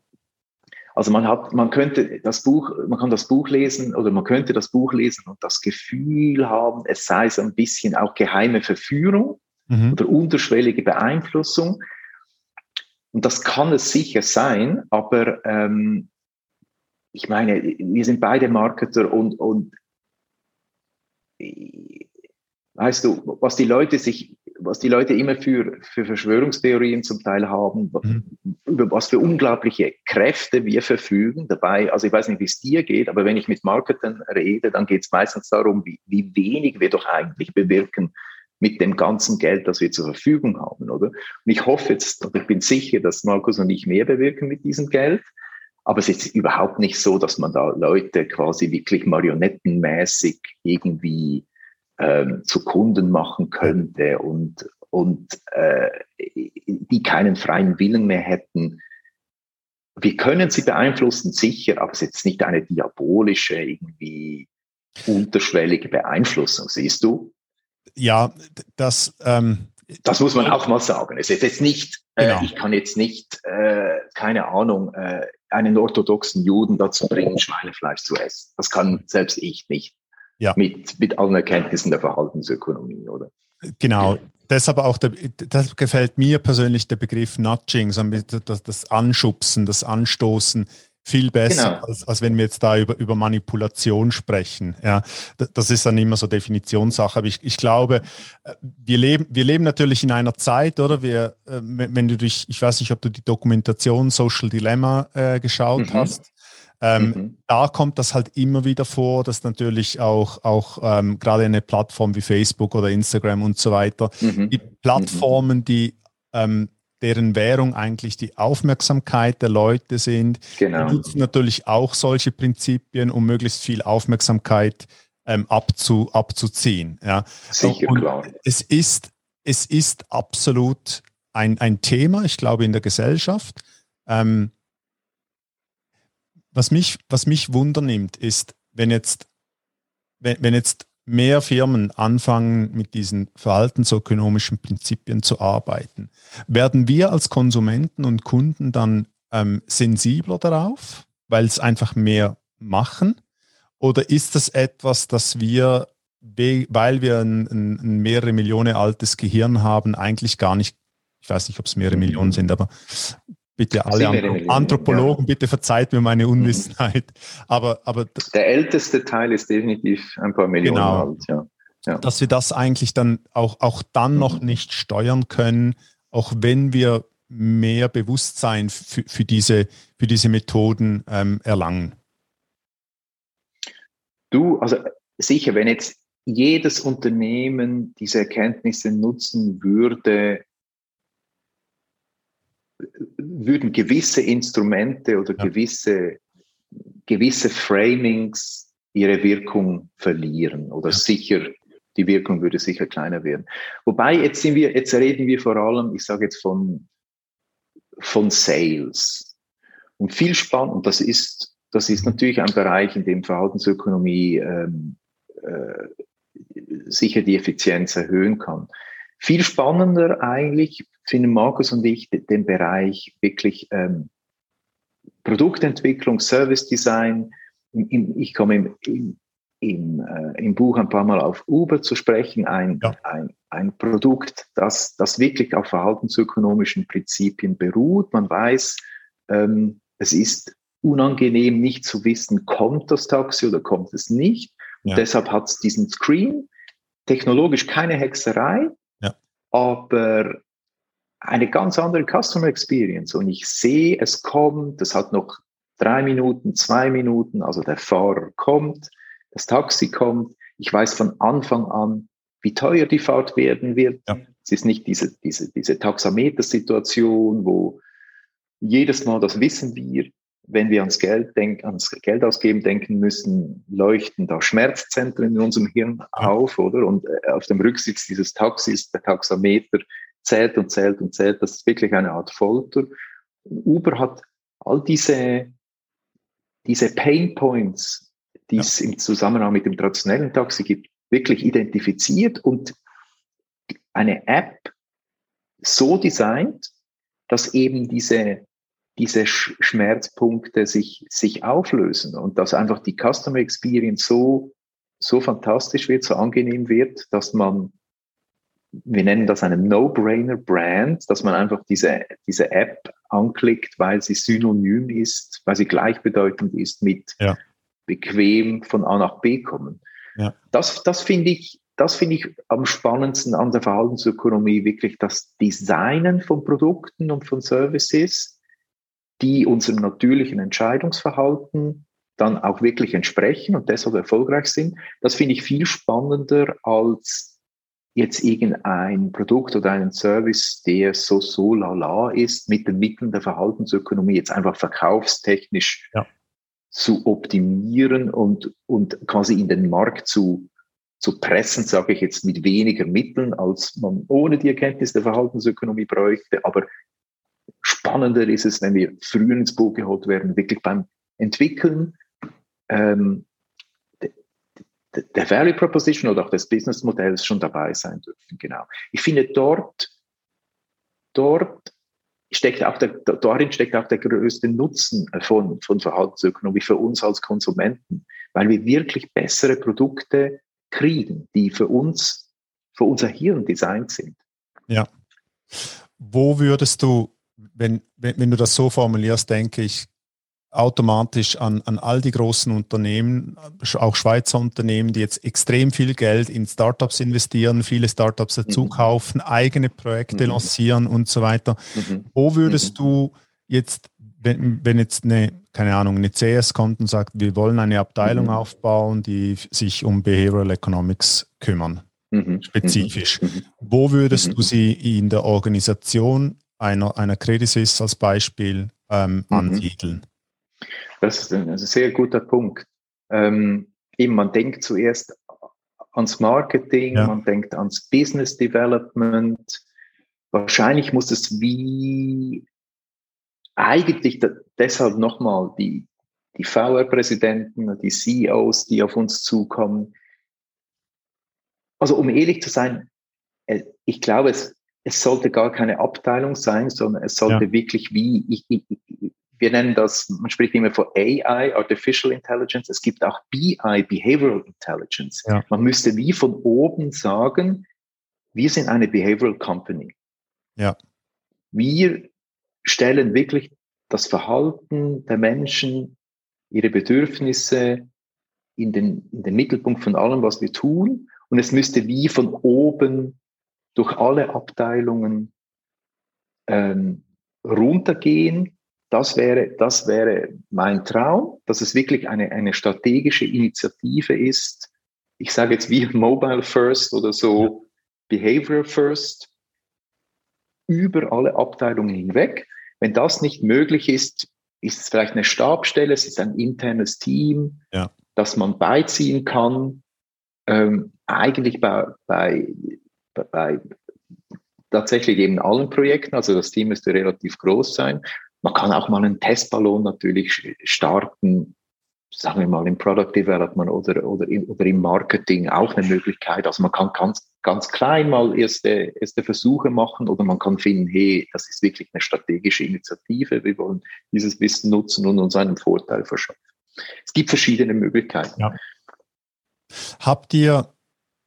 Also man hat, man könnte das Buch, man kann das Buch lesen oder man könnte das Buch lesen und das Gefühl haben, es sei so ein bisschen auch geheime Verführung mhm. oder unterschwellige Beeinflussung. Und das kann es sicher sein, aber ähm, ich meine, wir sind beide Marketer und, und weißt du, was die Leute sich, was die Leute immer für, für Verschwörungstheorien zum Teil haben, mhm. über was für unglaubliche Kräfte wir verfügen dabei. Also ich weiß nicht, wie es dir geht, aber wenn ich mit Marketern rede, dann geht es meistens darum, wie, wie wenig wir doch eigentlich bewirken mit dem ganzen Geld, das wir zur Verfügung haben, oder? Und ich hoffe jetzt, und ich bin sicher, dass Markus und ich mehr bewirken mit diesem Geld. Aber es ist überhaupt nicht so, dass man da Leute quasi wirklich marionettenmäßig irgendwie ähm, zu Kunden machen könnte und, und äh, die keinen freien Willen mehr hätten. Wir können sie beeinflussen, sicher, aber es ist jetzt nicht eine diabolische, irgendwie unterschwellige Beeinflussung, siehst du? Ja, das. Ähm, das muss man auch mal sagen. Es ist jetzt nicht, äh, genau. ich kann jetzt nicht, äh, keine Ahnung, äh, einen orthodoxen Juden dazu bringen, Schweinefleisch zu essen. Das kann selbst ich nicht ja. mit, mit allen Erkenntnissen der Verhaltensökonomie, oder? Genau. Deshalb auch, der, das gefällt mir persönlich der Begriff Nudging, das, das Anschubsen, das Anstoßen viel besser, genau. als, als wenn wir jetzt da über, über Manipulation sprechen. Ja, das ist dann immer so Definitionssache. Aber ich, ich glaube, äh, wir leben, wir leben natürlich in einer Zeit, oder? Wir, äh, wenn du dich, ich weiß nicht, ob du die Dokumentation Social Dilemma äh, geschaut mhm. hast, Ähm, mhm. Da kommt das halt immer wieder vor, dass natürlich auch, auch ähm, gerade eine Plattform wie Facebook oder Instagram und so weiter, mhm. die Plattformen, die ähm, deren Währung eigentlich die Aufmerksamkeit der Leute sind, genau. die nutzen natürlich auch solche Prinzipien, um möglichst viel Aufmerksamkeit ähm, abzu, abzuziehen. Ja. Sicher, und klar. Es ist, es ist absolut ein, ein Thema, ich glaube, in der Gesellschaft. Ähm, was, mich, was mich wundernimmt, ist, wenn jetzt, wenn, wenn jetzt mehr Firmen anfangen, mit diesen verhaltensökonomischen Prinzipien zu arbeiten, werden wir als Konsumenten und Kunden dann ähm, sensibler darauf, weil es einfach mehr machen? Oder ist das etwas, das wir, weil wir ein, ein, ein mehrere Millionen altes Gehirn haben, eigentlich gar nicht, ich weiß nicht, ob es mehrere Millionen sind, aber bitte alle Anthrop Anthropologen, ja. bitte verzeiht mir meine Unwissenheit. Aber, aber der älteste Teil ist definitiv ein paar Millionen genau, alt, ja. ja. Dass wir das eigentlich dann auch, auch dann noch mhm. nicht steuern können, auch wenn wir mehr Bewusstsein für, für, diese, für diese Methoden ähm, erlangen. Du, also sicher, wenn jetzt jedes Unternehmen diese Erkenntnisse nutzen würde, würden gewisse Instrumente oder ja. gewisse, gewisse Framings ihre Wirkung verlieren oder ja. sicher, die Wirkung würde sicher kleiner werden. Wobei jetzt sind wir, jetzt reden wir vor allem, ich sage jetzt von, von Sales. Und viel spannend, und das ist das ist natürlich ein Bereich, in dem Verhaltensökonomie ähm, äh, sicher die Effizienz erhöhen kann. Viel spannender eigentlich finden Markus und ich den Bereich wirklich ähm, Produktentwicklung, Service Design. ich komme im, im, im, äh, im, Buch ein paar Mal auf Uber zu sprechen, ein, ja. ein, ein Produkt, das, das wirklich auf verhaltensökonomischen Prinzipien beruht. Man weiß, ähm, es ist unangenehm, nicht zu wissen, kommt das Taxi oder kommt es nicht. Ja. deshalb hat es diesen Screen. Technologisch keine Hexerei. Aber eine ganz andere Customer Experience. Und ich sehe, es kommt, es hat noch drei Minuten, zwei Minuten, also der Fahrer kommt, das Taxi kommt. Ich weiß von Anfang an, wie teuer die Fahrt werden wird. Ja. Es ist nicht diese, diese, diese Taxameter-Situation, wo jedes Mal, das wissen wir, wenn wir ans Geld denken, ans Geld ausgeben denken müssen, leuchten da Schmerzzentren in unserem Hirn auf, oder? Und äh, auf dem Rücksitz dieses Taxis, der Taxameter zählt und zählt und zählt. Das ist wirklich eine Art Folter. Uber hat all diese, diese Pain Points, die ja. es im Zusammenhang mit dem traditionellen Taxi gibt, wirklich identifiziert und eine App so designt, dass eben diese diese Schmerzpunkte sich, sich auflösen und dass einfach die Customer Experience so, so fantastisch wird, so angenehm wird, dass man, wir nennen das einen No-Brainer-Brand, dass man einfach diese, diese App anklickt, weil sie synonym ist, weil sie gleichbedeutend ist mit ja. bequem von A nach B kommen. Ja. Das, das finde ich, das finde ich am spannendsten an der Verhaltensökonomie, wirklich das Designen von Produkten und von Services, die unserem natürlichen Entscheidungsverhalten dann auch wirklich entsprechen und deshalb erfolgreich sind. Das finde ich viel spannender als jetzt irgendein Produkt oder einen Service, der so so lala ist, mit den Mitteln der Verhaltensökonomie jetzt einfach verkaufstechnisch ja. zu optimieren und, und quasi in den Markt zu, zu pressen, sage ich jetzt mit weniger Mitteln, als man ohne die Erkenntnis der Verhaltensökonomie bräuchte, aber spannender ist es, wenn wir früher ins Boot geholt werden, wirklich beim Entwickeln ähm, der Value Proposition oder auch des Business Modells schon dabei sein dürfen. Genau. Ich finde dort, dort steckt auch der, darin steckt auch der größte Nutzen von, von Verhaltensökonomie für uns als Konsumenten, weil wir wirklich bessere Produkte kriegen, die für uns, für unser Hirn designt sind. Ja. Wo würdest du wenn, wenn, wenn du das so formulierst, denke ich automatisch an, an all die großen Unternehmen, auch Schweizer Unternehmen, die jetzt extrem viel Geld in Startups investieren, viele Startups dazu mhm. kaufen, eigene Projekte mhm. lancieren und so weiter. Mhm. Wo würdest mhm. du jetzt wenn, wenn jetzt eine, keine Ahnung, eine CS kommt und sagt, wir wollen eine Abteilung mhm. aufbauen, die sich um Behavioral Economics kümmern, mhm. spezifisch. Wo würdest du sie in der Organisation einer, einer Credit Suisse als Beispiel ähm, mhm. ansiedeln? Das ist ein, sehr guter Punkt. Ähm, eben, man denkt zuerst ans Marketing, ja. man denkt ans Business Development. Wahrscheinlich muss es wie eigentlich deshalb nochmal die, die VR-Präsidenten, die CEOs, die auf uns zukommen. Also um ehrlich zu sein, äh, ich glaube, es, es sollte gar keine Abteilung sein, sondern es sollte ja. wirklich wie, ich, ich, wir nennen das, man spricht immer von AI, Artificial Intelligence, es gibt auch BI, Behavioral Intelligence. Ja. Man müsste wie von oben sagen, wir sind eine Behavioral Company. Ja. Wir stellen wirklich das Verhalten der Menschen, ihre Bedürfnisse in den, in den Mittelpunkt von allem, was wir tun. Und es müsste wie von oben durch alle Abteilungen ähm, runtergehen. Das wäre, das wäre mein Traum, dass es wirklich eine, eine strategische Initiative ist. Ich sage jetzt wie Mobile First oder so Behavior First über alle Abteilungen hinweg. Wenn das nicht möglich ist, ist es vielleicht eine Stabstelle, es ist ein internes Team, ja. das man beiziehen kann. Ähm, eigentlich bei, bei, bei tatsächlich eben allen Projekten, also das Team müsste relativ groß sein. Man kann auch mal einen Testballon natürlich starten, sagen wir mal im Product Development oder, oder, im, oder im Marketing auch eine Möglichkeit. Also man kann ganz, ganz klein mal erste, erste Versuche machen oder man kann finden, hey, das ist wirklich eine strategische Initiative. Wir wollen dieses Wissen nutzen und uns einen Vorteil verschaffen. Es gibt verschiedene Möglichkeiten. Ja. Habt ihr,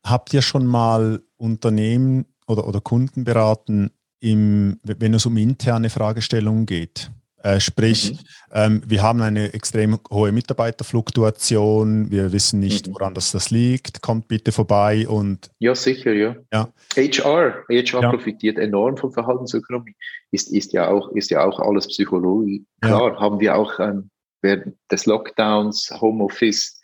habt ihr schon mal Unternehmen oder, oder Kunden beraten, im, wenn es um interne Fragestellungen geht? Äh, sprich, mhm. ähm, wir haben eine extrem hohe Mitarbeiterfluktuation, wir wissen nicht, mhm. woran das, das liegt, kommt bitte vorbei und... Ja, sicher, ja. ja. HR, HR ja. profitiert enorm von Verhaltensökonomie, ist, ist, ja, auch, ist ja auch alles Psychologie. Klar, ja. haben wir auch ähm, während des Lockdowns, Homeoffice,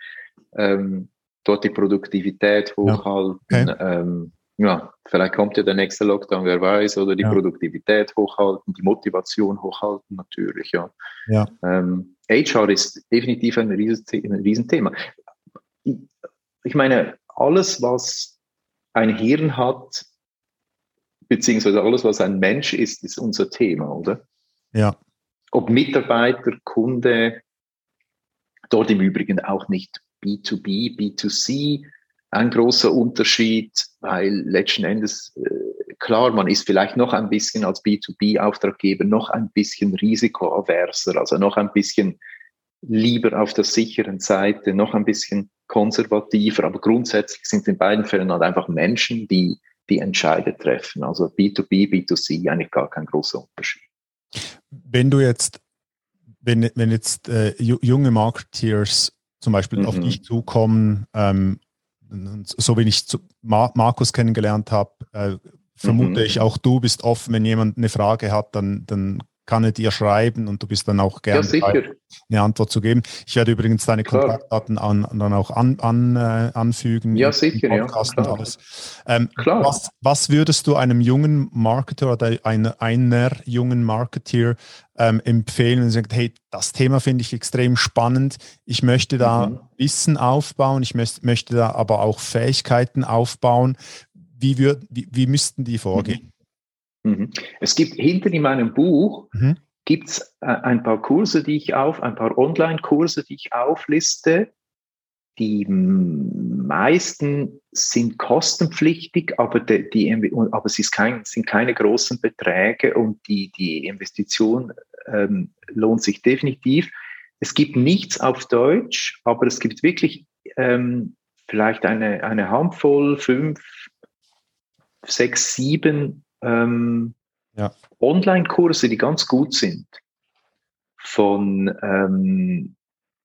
ähm, dort die Produktivität hochhalten, okay. Ja, vielleicht kommt ja der nächste Lockdown, wer weiß, oder die ja. Produktivität hochhalten, die Motivation hochhalten, natürlich, ja. ja. Ähm, HR ist definitiv ein, ein Riesenthema. Ich meine, alles, was ein Hirn hat, beziehungsweise alles, was ein Mensch ist, ist unser Thema, oder? Ja. Ob Mitarbeiter, Kunde, dort im Übrigen auch nicht B2B, B2C, ein großer Unterschied, weil letzten Endes, äh, klar, man ist vielleicht noch ein bisschen als B2B-Auftraggeber noch ein bisschen risikoaverser, also noch ein bisschen lieber auf der sicheren Seite, noch ein bisschen konservativer, aber grundsätzlich sind in beiden Fällen halt einfach Menschen, die die Entscheide treffen. Also B2B, B2C eigentlich gar kein großer Unterschied. Wenn du jetzt, wenn, wenn jetzt äh, junge Marketeers zum Beispiel mhm. auf dich zukommen ähm, so wie ich Markus kennengelernt habe, äh, vermute mhm. ich auch du bist offen, wenn jemand eine Frage hat, dann, dann kann er dir schreiben und du bist dann auch gerne ja, eine Antwort zu geben. Ich werde übrigens deine klar. Kontaktdaten an, dann auch an, an, äh, anfügen. Ja, sicher, ja. Klar. alles. Ähm, klar. Was, was würdest du einem jungen Marketer oder einer, einer jungen Marketeer ähm, empfehlen und sagt, hey, das Thema finde ich extrem spannend. Ich möchte da mhm. Wissen aufbauen, ich möchte, möchte da aber auch Fähigkeiten aufbauen. Wie, würd, wie, wie müssten die vorgehen? Mhm. Mhm. Es gibt hinten in meinem Buch mhm. gibt's äh, ein paar Kurse, die ich auf, ein paar Online-Kurse, die ich aufliste. Die meisten sind kostenpflichtig, aber, die, die, aber es kein, sind keine großen Beträge und die, die Investition ähm, lohnt sich definitiv. Es gibt nichts auf Deutsch, aber es gibt wirklich ähm, vielleicht eine, eine Handvoll, fünf, sechs, sieben ähm, ja. Online-Kurse, die ganz gut sind von ähm,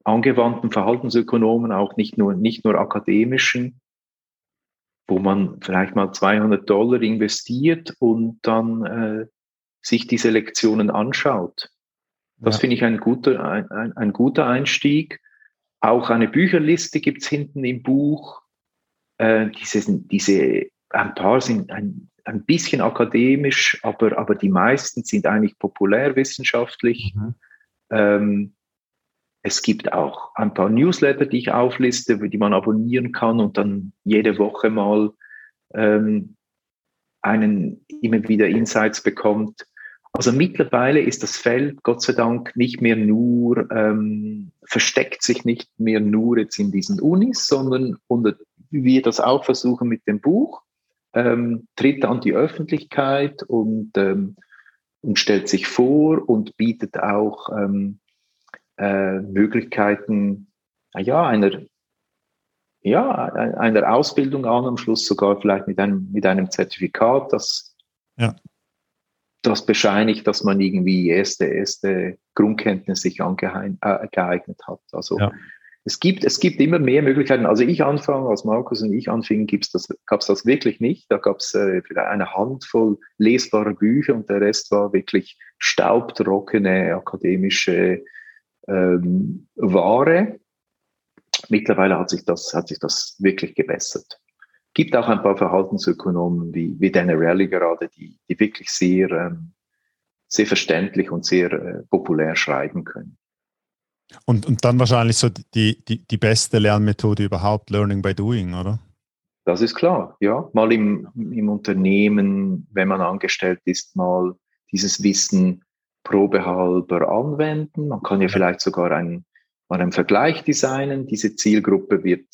angewandten Verhaltensökonomen, auch nicht nur, nicht nur akademischen, wo man vielleicht mal 200 Dollar investiert und dann äh, sich diese Lektionen anschaut. Das ja. finde ich ein guter, ein, ein, ein, guter Einstieg. Auch eine Bücherliste gibt's hinten im Buch. Äh, diese, diese, ein paar sind ein, ein bisschen akademisch, aber, aber die meisten sind eigentlich populärwissenschaftlich. Mhm. Ähm, es gibt auch ein paar Newsletter, die ich aufliste, die man abonnieren kann und dann jede Woche mal ähm, einen immer wieder Insights bekommt. Also mittlerweile ist das Feld Gott sei Dank nicht mehr nur, ähm, versteckt sich nicht mehr nur jetzt in diesen Unis, sondern und wir das auch versuchen mit dem Buch, ähm, tritt an die Öffentlichkeit und, ähm, und stellt sich vor und bietet auch ähm, äh, Möglichkeiten ja, einer, ja, einer Ausbildung an, am Schluss sogar vielleicht mit einem, mit einem Zertifikat, das, ja. das bescheinigt, dass man irgendwie erste, erste Grundkenntnisse sich angeeignet äh, hat. Also ja. Es, gibt, es gibt immer mehr Möglichkeiten. Also ich anfange, als Markus und ich anfingen, das, gab es das wirklich nicht. Da gab es äh, eine Handvoll lesbarer Bücher und der Rest war wirklich staubtrockene akademische ähm, Ware. Mittlerweile hat sich das, hat sich das wirklich gebessert. Gibt auch ein paar Verhaltensökonomen wie, wie Dana Rally gerade, die, die wirklich sehr, ähm, sehr verständlich und sehr äh, populär schreiben können. Und, und dann wahrscheinlich so die, die, die beste Lernmethode überhaupt, Learning by Doing, oder? Das ist klar, ja. Mal im, im Unternehmen, wenn man angestellt ist, mal dieses Wissen probehalber anwenden. Man kann ja vielleicht sogar einen, mal einen Vergleich designen. Diese Zielgruppe wird,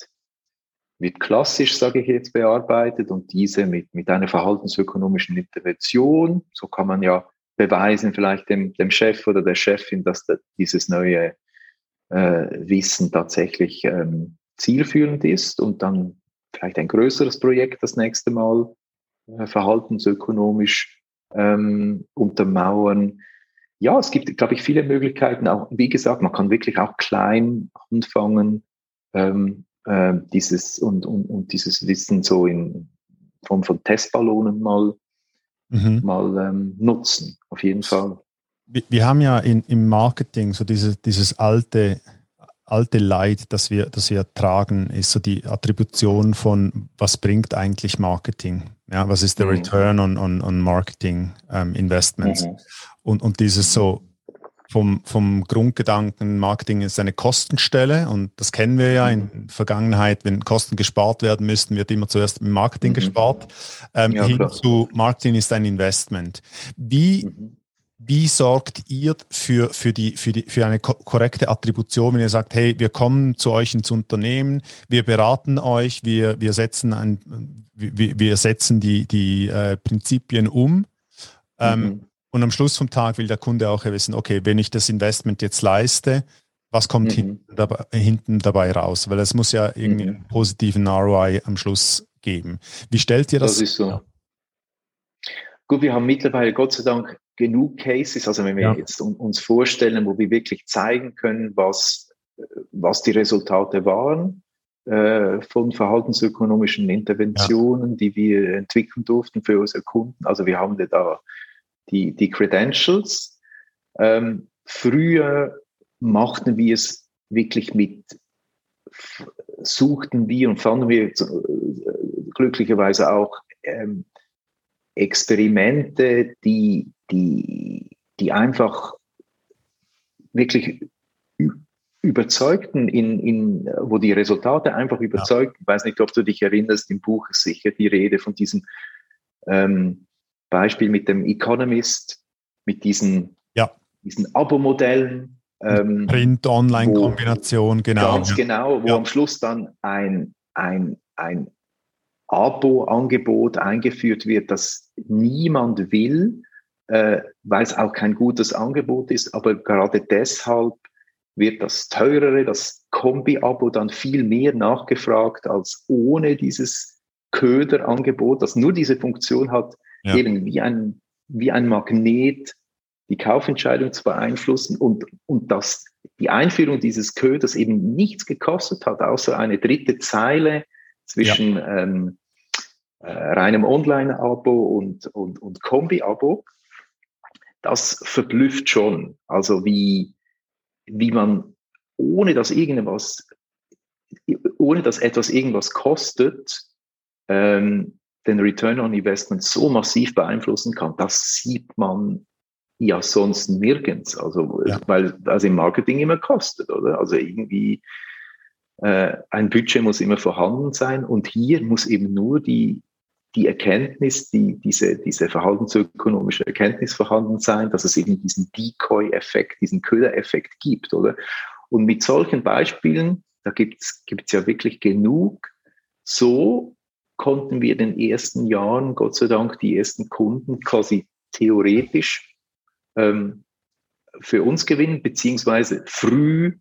wird klassisch, sage ich jetzt, bearbeitet und diese mit, mit einer verhaltensökonomischen Intervention. So kann man ja beweisen, vielleicht dem, dem Chef oder der Chefin, dass da dieses neue Wissen tatsächlich ähm, zielführend ist und dann vielleicht ein größeres Projekt das nächste Mal äh, verhaltensökonomisch ähm, untermauern ja, es gibt, glaube ich, viele Möglichkeiten. Auch, wie gesagt, man kann wirklich auch klein anfangen, ähm, äh, dieses und, und, und dieses Wissen so in Form von Testballonen mal, mhm. mal ähm, nutzen, auf jeden Fall. Wir, wir haben ja in, im Marketing so diese, dieses alte alte Leid, das wir, das wir tragen, ist so die Attribution von, was bringt eigentlich Marketing? Ja, was ist der mhm. Return on, on, on Marketing ähm, Investments? Mhm. Und, und dieses so vom, vom Grundgedanken, Marketing ist eine Kostenstelle und das kennen wir ja in der mhm. Vergangenheit, wenn Kosten gespart werden müssten, wird immer zuerst im Marketing mhm. gespart. Ähm, ja, hin zu Marketing ist ein Investment. Wie, mhm. Wie sorgt ihr für, für, die, für, die, für eine korrekte Attribution, wenn ihr sagt, hey, wir kommen zu euch ins Unternehmen, wir beraten euch, wir, wir setzen, ein, wir, wir setzen die, die äh, Prinzipien um. Ähm, mhm. Und am Schluss vom Tag will der Kunde auch wissen, okay, wenn ich das Investment jetzt leiste, was kommt mhm. hinten, dabei, hinten, dabei, raus? Weil es muss ja irgendwie mhm. einen positiven ROI am Schluss geben. Wie stellt ihr das? Das ist so. Gut, wir haben mittlerweile Gott sei Dank genug Cases, also wenn wir ja. jetzt uns vorstellen, wo wir wirklich zeigen können, was, was die Resultate waren äh, von verhaltensökonomischen Interventionen, ja. die wir entwickeln durften für unsere Kunden. Also wir haben da die, die Credentials. Ähm, früher machten wir es wirklich mit, suchten wir und fanden wir äh, glücklicherweise auch ähm, Experimente, die, die, die einfach wirklich überzeugten, in, in, wo die Resultate einfach überzeugten. Ich weiß nicht, ob du dich erinnerst, im Buch ist sicher die Rede von diesem ähm, Beispiel mit dem Economist, mit diesen, ja. diesen Abo-Modellen. Ähm, Print-Online-Kombination, genau. Ganz genau, wo ja. am Schluss dann ein, ein, ein Abo-Angebot eingeführt wird, das niemand will, äh, weil es auch kein gutes Angebot ist, aber gerade deshalb wird das teurere, das Kombi-Abo dann viel mehr nachgefragt als ohne dieses Köder-Angebot, das nur diese Funktion hat, ja. eben wie ein, wie ein Magnet die Kaufentscheidung zu beeinflussen und, und dass die Einführung dieses Köders eben nichts gekostet hat, außer eine dritte Zeile zwischen ja. ähm, äh, reinem Online-Abo und, und, und Kombi-Abo. Das verblüfft schon. Also wie, wie man, ohne dass irgendwas, ohne dass etwas irgendwas kostet, ähm, den Return on Investment so massiv beeinflussen kann, das sieht man ja sonst nirgends. Also, ja. weil das im Marketing immer kostet, oder? Also irgendwie äh, ein Budget muss immer vorhanden sein und hier muss eben nur die, die Erkenntnis, die, diese, diese verhaltensökonomische Erkenntnis vorhanden sein, dass es eben diesen Decoy-Effekt, diesen Köder-Effekt gibt, oder? Und mit solchen Beispielen, da gibt's gibt's ja wirklich genug, so konnten wir in den ersten Jahren, Gott sei Dank, die ersten Kunden quasi theoretisch ähm, für uns gewinnen, beziehungsweise früh,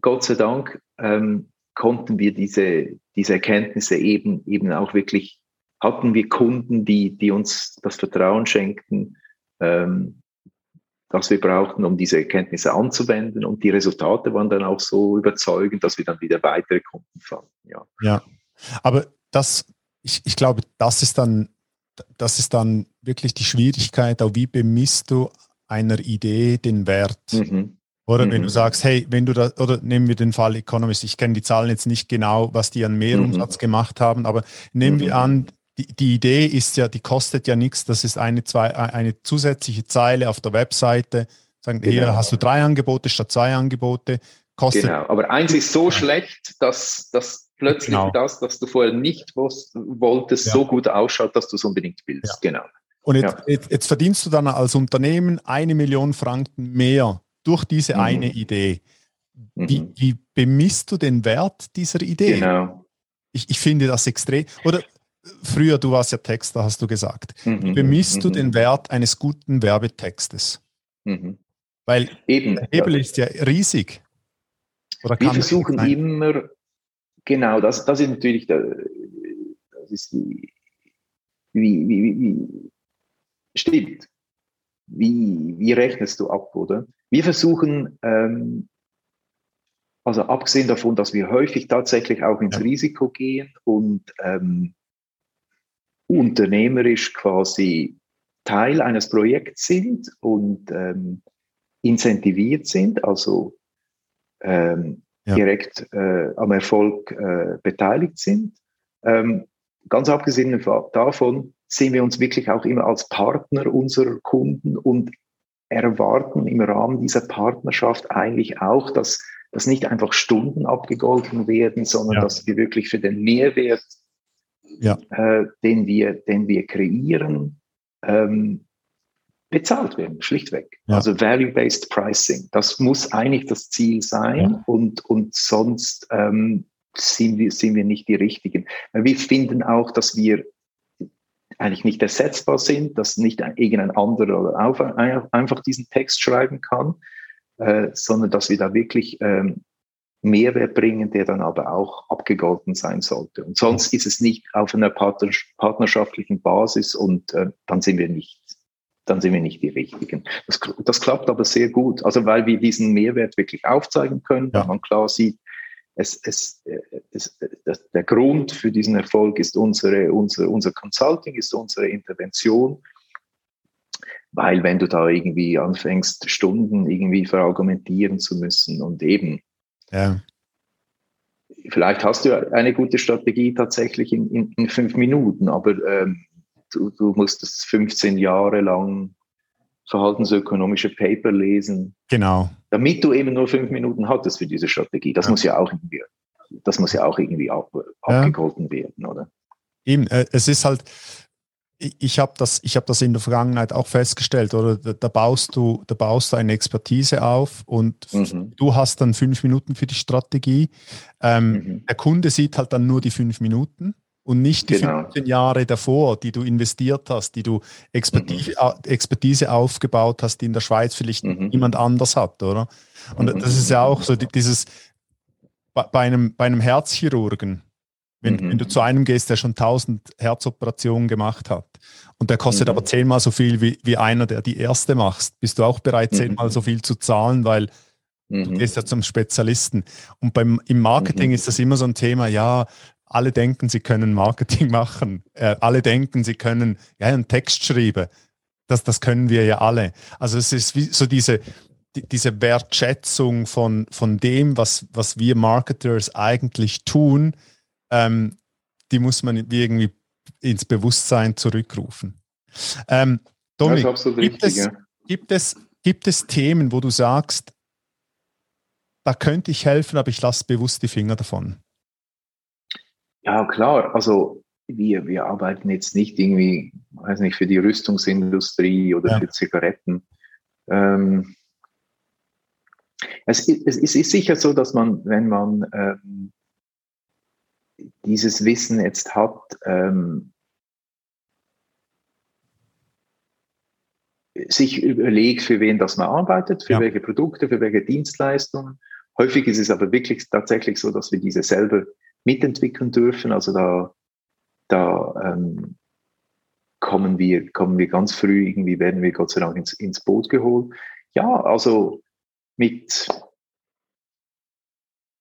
Gott sei Dank, ähm, konnten wir diese, diese Erkenntnisse eben, eben auch wirklich, hatten wir Kunden, die, die uns das Vertrauen schenkten, ähm, das wir brauchten, um diese Erkenntnisse anzuwenden. Und die Resultate waren dann auch so überzeugend, dass wir dann wieder weitere Kunden fanden. Ja, ja. aber das, ich, ich glaube, das ist dann das ist dann wirklich die Schwierigkeit, auch wie bemisst du einer Idee den Wert? Mhm. Oder mhm. wenn du sagst, hey, wenn du da, oder nehmen wir den Fall Economist, ich kenne die Zahlen jetzt nicht genau, was die an Mehrumsatz mhm. gemacht haben, aber nehmen wir mhm. an, die, die, Idee ist ja, die kostet ja nichts, das ist eine, zwei, eine zusätzliche Zeile auf der Webseite, sagen, genau. hier hast du drei Angebote statt zwei Angebote, kostet. Genau, aber eins ist so schlecht, dass, dass plötzlich genau. das, was du vorher nicht wolltest, ja. so gut ausschaut, dass du es unbedingt willst. Ja. Genau. Und jetzt, ja. jetzt, jetzt, verdienst du dann als Unternehmen eine Million Franken mehr durch diese mhm. eine Idee. Wie, mhm. wie, bemisst du den Wert dieser Idee? Genau. Ich, ich finde das extrem. Oder früher, du warst ja Texter, hast du gesagt. Mhm. Bemisst mhm. du den Wert eines guten Werbetextes? Mhm. Weil Eben, der Hebel ist ja riesig. wir versuchen immer Genau, das, das ist natürlich der, das ist die, wie, wie, wie, wie stimmt. Wie, wie rechnest du ab, oder? Wir versuchen, ähm, also abgesehen davon, dass wir häufig tatsächlich auch ins Risiko gehen und ähm, unternehmerisch quasi Teil eines Projekts sind und ähm, incentiviert sind, also ähm, ja. direkt äh, am Erfolg äh, beteiligt sind. Ähm, ganz abgesehen davon sehen wir uns wirklich auch immer als Partner unserer Kunden und erwarten im Rahmen dieser Partnerschaft eigentlich auch, dass, dass nicht einfach Stunden abgegolten werden, sondern ja. dass wir wirklich für den Mehrwert, ja. äh, den, wir, den wir kreieren, ähm, bezahlt werden, schlichtweg. Ja. Also Value-Based Pricing, das muss eigentlich das Ziel sein und, und sonst ähm, sind, wir, sind wir nicht die Richtigen. Wir finden auch, dass wir eigentlich nicht ersetzbar sind, dass nicht irgendein anderer auf, einfach diesen Text schreiben kann, äh, sondern dass wir da wirklich ähm, Mehrwert bringen, der dann aber auch abgegolten sein sollte. Und sonst ist es nicht auf einer partnerschaftlichen Basis und äh, dann sind wir nicht dann sind wir nicht die Richtigen. Das, das klappt aber sehr gut, also weil wir diesen Mehrwert wirklich aufzeigen können, ja. weil man klar sieht, es, es, es, es, der Grund für diesen Erfolg ist unsere, unsere, unser Consulting, ist unsere Intervention. Weil wenn du da irgendwie anfängst, Stunden irgendwie verargumentieren zu müssen und eben, ja. vielleicht hast du eine gute Strategie tatsächlich in, in, in fünf Minuten, aber ähm, du, du musstest 15 Jahre lang verhaltensökonomische Paper lesen. Genau. Damit du eben nur fünf Minuten hattest für diese Strategie. Das ja. muss ja auch irgendwie, das muss ja auch irgendwie ab, abgegolten ja. werden, oder? Eben, äh, es ist halt, ich habe das, ich habe das in der Vergangenheit auch festgestellt, oder da, da, baust du, da baust du eine Expertise auf und mhm. du hast dann fünf Minuten für die Strategie. Ähm, mhm. Der Kunde sieht halt dann nur die fünf Minuten und nicht die genau. 15 Jahre davor, die du investiert hast, die du Expertise, mhm. Expertise aufgebaut hast, die in der Schweiz vielleicht mhm. niemand anders hat, oder? Und mhm. das ist ja auch so dieses, bei einem, bei einem Herzchirurgen, wenn, mhm. wenn, du zu einem gehst, der schon 1000 Herzoperationen gemacht hat und der kostet mhm. aber zehnmal so viel wie, wie einer, der die erste machst, bist du auch bereit, mhm. zehnmal so viel zu zahlen, weil du gehst ja zum Spezialisten. Und beim, im Marketing ist das immer so ein Thema, ja, alle denken, sie können Marketing machen. Äh, alle denken, sie können ja, einen Text schreiben. das, das können wir ja alle. Also es ist wie so diese, die, diese Wertschätzung von, von dem, was, was wir Marketers eigentlich tun, ähm, die muss man irgendwie ins Bewusstsein zurückrufen. Ähm, Dominik, gibt, es, gibt, es, gibt es Themen, wo du sagst, da könnte ich helfen, aber ich lasse bewusst die Finger davon? Ja, klar. Also wir, wir arbeiten jetzt nicht irgendwie, weiß nicht, für die Rüstungsindustrie oder ja. für Zigaretten. Ähm, es, es, es, ist sicher so, dass man, wenn man ähm, dieses Wissen jetzt hat, ähm, sich überlegt, für wen das man arbeitet, für ja. welche Produkte, für welche Dienstleistungen. Häufig ist es aber wirklich tatsächlich so, dass wir diese selber mitentwickeln dürfen. Also da, da ähm, kommen wir, kommen wir ganz früh, irgendwie werden wir Gott sei Dank ins, ins Boot geholt. Ja, also mit,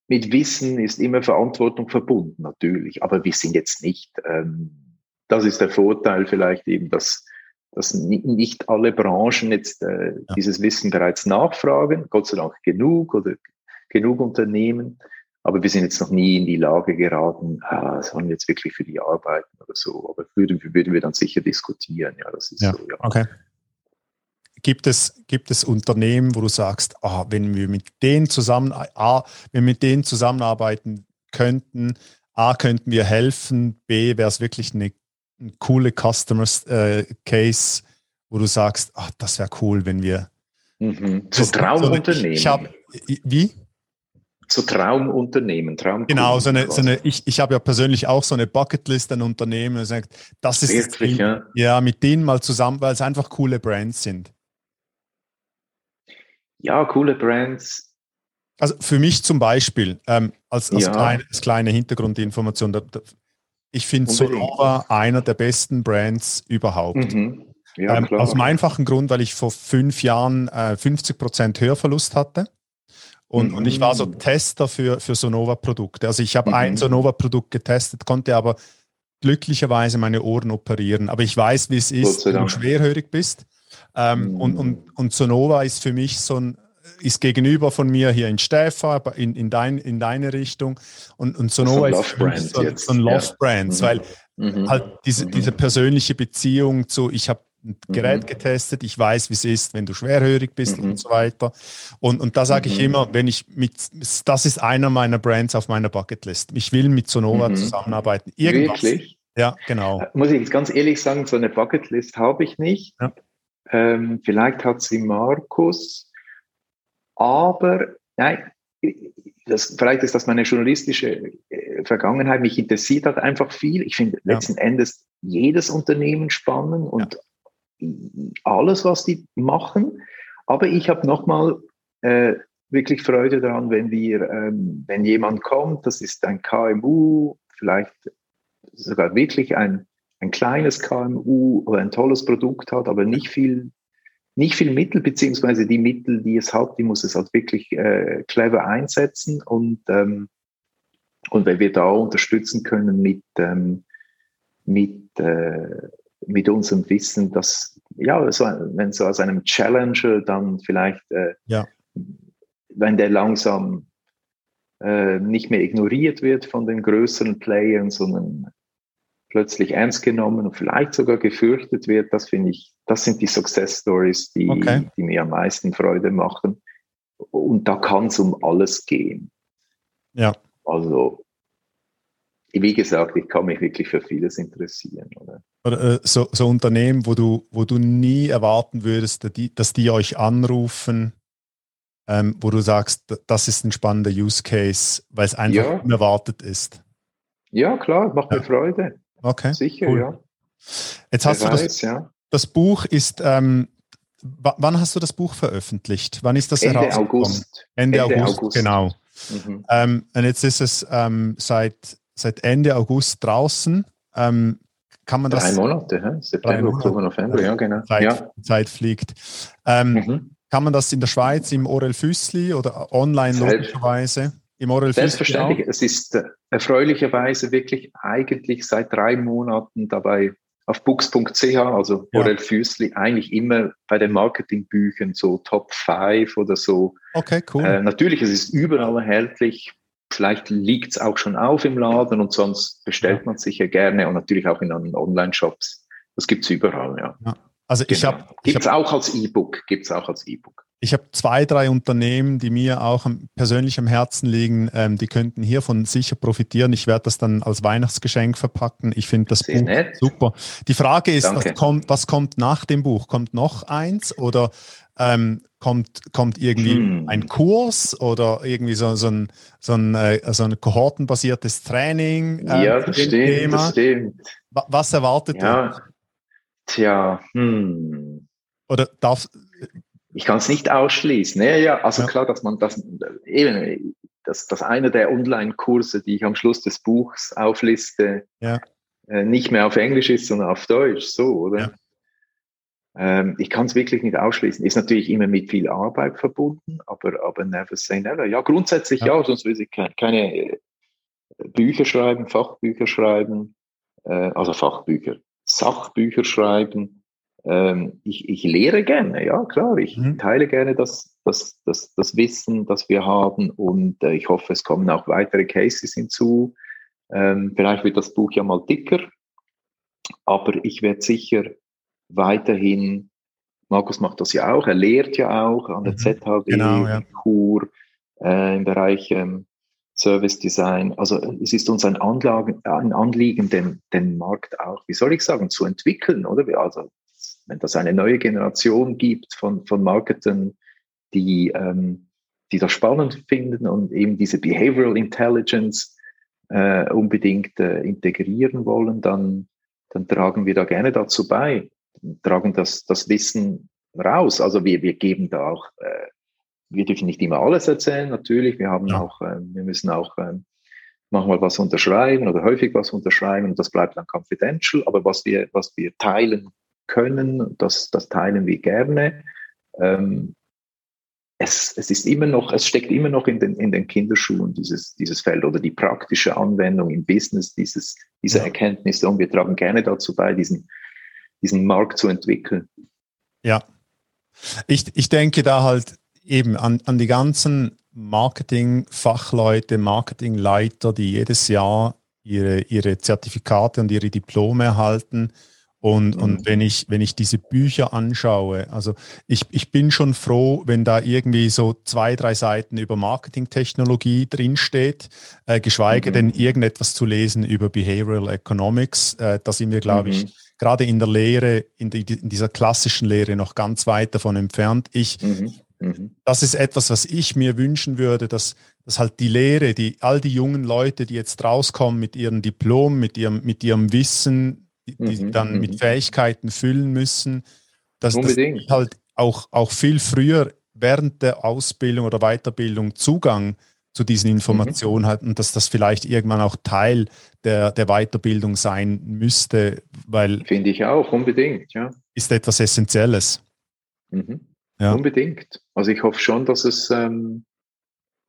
mit Wissen ist immer Verantwortung verbunden, natürlich. Aber wir sind jetzt nicht, ähm, das ist der Vorteil vielleicht eben, dass, dass nicht alle Branchen jetzt äh, ja. dieses Wissen bereits nachfragen. Gott sei Dank genug oder genug Unternehmen. Aber wir sind jetzt noch nie in die Lage geraten, ah, sollen wir jetzt wirklich für die arbeiten oder so. Aber würden, würden wir dann sicher diskutieren. Ja, das ist ja, so, ja. Okay. Gibt es, gibt es Unternehmen, wo du sagst, ah, wenn wir mit denen zusammen, A, wenn wir mit denen zusammenarbeiten könnten, A, könnten wir helfen, B, wäre es wirklich eine, eine coole Customer äh, Case, wo du sagst, ach, das wäre cool, wenn wir. Mhm. So Traumunternehmen. Ich, ich hab, wie? So Traumunternehmen, Traum. Genau, so eine, so eine ich, ich habe ja persönlich auch so eine Bucketlist an Unternehmen, sagt, das ist Wirklich, ja? ja, mit denen mal zusammen, weil es einfach coole Brands sind. Ja, coole Brands. Also für mich zum Beispiel, ähm, als, als, ja. kleine, als, kleine, Hintergrundinformation, da, da, ich finde Sonova einer der besten Brands überhaupt. Mhm. Ja, ähm, aus dem einfachen Grund, weil ich vor fünf Jahren äh, 50% Hörverlust hatte. Und, mhm. und ich war so mhm. Tester für, für Sonova-Produkte. Also ich habe mhm. ein Sonova-Produkt getestet, konnte aber glücklicherweise meine Ohren operieren. Aber ich weiß, wie es ist, wenn du schwerhörig bist. Ähm, mhm. und, und, und Sonova ist für mich so ein, ist gegenüber von mir hier in Stäfa, in, in, dein, in deine Richtung. Und, und Sonova ist für mich so, so, ein Love-Brand, ja. weil mhm. halt diese, mhm. diese persönliche Beziehung zu, ich habe ein Gerät mhm. getestet, ich weiß, wie es ist, wenn du schwerhörig bist mhm. und so weiter. Und, und da sage ich mhm. immer, wenn ich mit, das ist einer meiner Brands auf meiner Bucketlist. Ich will mit Sonova mhm. zusammenarbeiten. Irgendwas. Wirklich? Ja, genau. Äh, muss ich jetzt ganz ehrlich sagen, so eine Bucketlist habe ich nicht. Ja. Ähm, vielleicht hat sie Markus, aber nein, das, vielleicht ist das meine journalistische äh, Vergangenheit. Mich interessiert halt einfach viel. Ich finde ja. letzten Endes jedes Unternehmen spannend und ja alles, was die machen. Aber ich habe nochmal äh, wirklich Freude daran, wenn wir, ähm, wenn jemand kommt, das ist ein KMU, vielleicht sogar wirklich ein, ein kleines KMU oder ein tolles Produkt hat, aber nicht viel, nicht viel Mittel, beziehungsweise die Mittel, die es hat, die muss es halt wirklich äh, clever einsetzen und, ähm, und wenn wir da unterstützen können mit, ähm, mit äh, mit unserem Wissen, dass, ja, so, wenn so aus einem Challenger dann vielleicht, äh, ja. wenn der langsam äh, nicht mehr ignoriert wird von den größeren Playern, sondern plötzlich ernst genommen und vielleicht sogar gefürchtet wird, das finde ich, das sind die Success Stories, die, okay. die mir am meisten Freude machen. Und da kann es um alles gehen. Ja. Also wie gesagt, ich kann mich wirklich für vieles interessieren. Oder? oder äh, so, so, Unternehmen, wo du, wo du nie erwarten würdest, dass die, dass die euch anrufen, ähm, wo du sagst, das ist ein spannender Use Case, weil es einfach ja. unerwartet ist. Ja, klar, macht ja. mir Freude. Okay. Sicher, cool. ja. Jetzt hast Wer du weiß, das, ja. das Buch ist, ähm, wann hast du das Buch veröffentlicht? Wann ist das Ende August. Ende, Ende August, August, genau. Mhm. Ähm, und jetzt ist es ähm, seit seit Ende August draußen. Ähm, kann man das? Drei Monate, hä? September, Oktober, November, ja, genau. Zeit, ja. Zeit fliegt. Ähm, mhm. Kann man das in der Schweiz im Orel Füssli oder online Selbst, logischerweise? Im Orel Selbstverständlich. Es ist äh, erfreulicherweise wirklich eigentlich seit drei Monaten dabei auf books.ch, also ja. Füßli, eigentlich immer bei den Marketingbüchern so Top 5 oder so. Okay, cool. Äh, natürlich, es ist überall erhältlich. Vielleicht liegt es auch schon auf im Laden und sonst bestellt ja. man sich ja gerne und natürlich auch in anderen Online-Shops. Das gibt es überall, ja. ja. Also genau. ich habe. Es auch als E-Book, gibt es auch als E-Book. Ich habe zwei, drei Unternehmen, die mir auch persönlich am Herzen liegen. Ähm, die könnten hiervon sicher profitieren. Ich werde das dann als Weihnachtsgeschenk verpacken. Ich finde das Sehr Buch nett. super. Die Frage ist, was kommt, was kommt, nach dem Buch? Kommt noch eins oder ähm, kommt, kommt irgendwie hm. ein Kurs oder irgendwie so, so ein, so ein, äh, so ein kohortenbasiertes Training? Ähm, ja, das stimmt, das stimmt. Was erwartet ja. du? Tja, hm. Oder darf, ich kann es nicht ausschließen. Ja, ja, also ja. klar, dass man das eben, dass, dass einer der Online-Kurse, die ich am Schluss des Buchs aufliste, ja. äh, nicht mehr auf Englisch ist, sondern auf Deutsch, so, oder? Ja. Ähm, ich kann es wirklich nicht ausschließen. Ist natürlich immer mit viel Arbeit verbunden, aber, aber never say never. Ja, grundsätzlich ja, sonst würde ich keine, keine äh, Bücher schreiben, Fachbücher schreiben, äh, also Fachbücher, Sachbücher schreiben ähm, ich, ich lehre gerne, ja klar, ich mhm. teile gerne das, das, das, das Wissen, das wir haben und äh, ich hoffe, es kommen auch weitere Cases hinzu. Ähm, vielleicht wird das Buch ja mal dicker, aber ich werde sicher weiterhin, Markus macht das ja auch, er lehrt ja auch an der mhm. ZHW, genau, ja. Kur, äh, im Bereich ähm, Service Design. Also es ist uns ein, Anlagen, ein Anliegen, den, den Markt auch, wie soll ich sagen, zu entwickeln, oder? Also wenn das eine neue Generation gibt von, von Marketern, die, ähm, die das spannend finden und eben diese Behavioral Intelligence äh, unbedingt äh, integrieren wollen, dann, dann tragen wir da gerne dazu bei, tragen das, das Wissen raus. Also wir, wir geben da auch, äh, wir dürfen nicht immer alles erzählen, natürlich. Wir haben ja. auch, äh, wir müssen auch äh, manchmal was unterschreiben oder häufig was unterschreiben und das bleibt dann confidential. Aber was wir, was wir teilen können, das, das teilen wir gerne. Ähm, es, es ist immer noch, es steckt immer noch in den, in den Kinderschuhen, dieses, dieses Feld oder die praktische Anwendung im Business, dieses, diese ja. Erkenntnisse. Und wir tragen gerne dazu bei, diesen, diesen Markt zu entwickeln. Ja. Ich, ich denke da halt eben an, an die ganzen Marketing-Fachleute, Marketingleiter, die jedes Jahr ihre, ihre Zertifikate und ihre Diplome erhalten und, mhm. und wenn ich, wenn ich diese Bücher anschaue, also ich, ich bin schon froh, wenn da irgendwie so zwei, drei Seiten über Marketingtechnologie drinsteht, äh, geschweige mhm. denn irgendetwas zu lesen über Behavioral Economics. Äh, da sind wir, glaube mhm. ich, gerade in der Lehre, in, die, in, dieser klassischen Lehre noch ganz weit davon entfernt. Ich, mhm. mhm. das ist etwas, was ich mir wünschen würde, dass, dass halt die Lehre, die, all die jungen Leute, die jetzt rauskommen mit ihrem Diplom, mit ihrem, mit ihrem Wissen, die, die mhm, dann mit mhm. Fähigkeiten füllen müssen, dass Unbedingt. das halt auch, auch viel früher während der Ausbildung oder Weiterbildung Zugang zu diesen Informationen mhm. hat und dass das vielleicht irgendwann auch Teil der, der Weiterbildung sein müsste, weil. Finde ich auch, unbedingt, ja. Ist etwas Essentielles. Mhm. Ja. Unbedingt. Also ich hoffe schon, dass es ähm,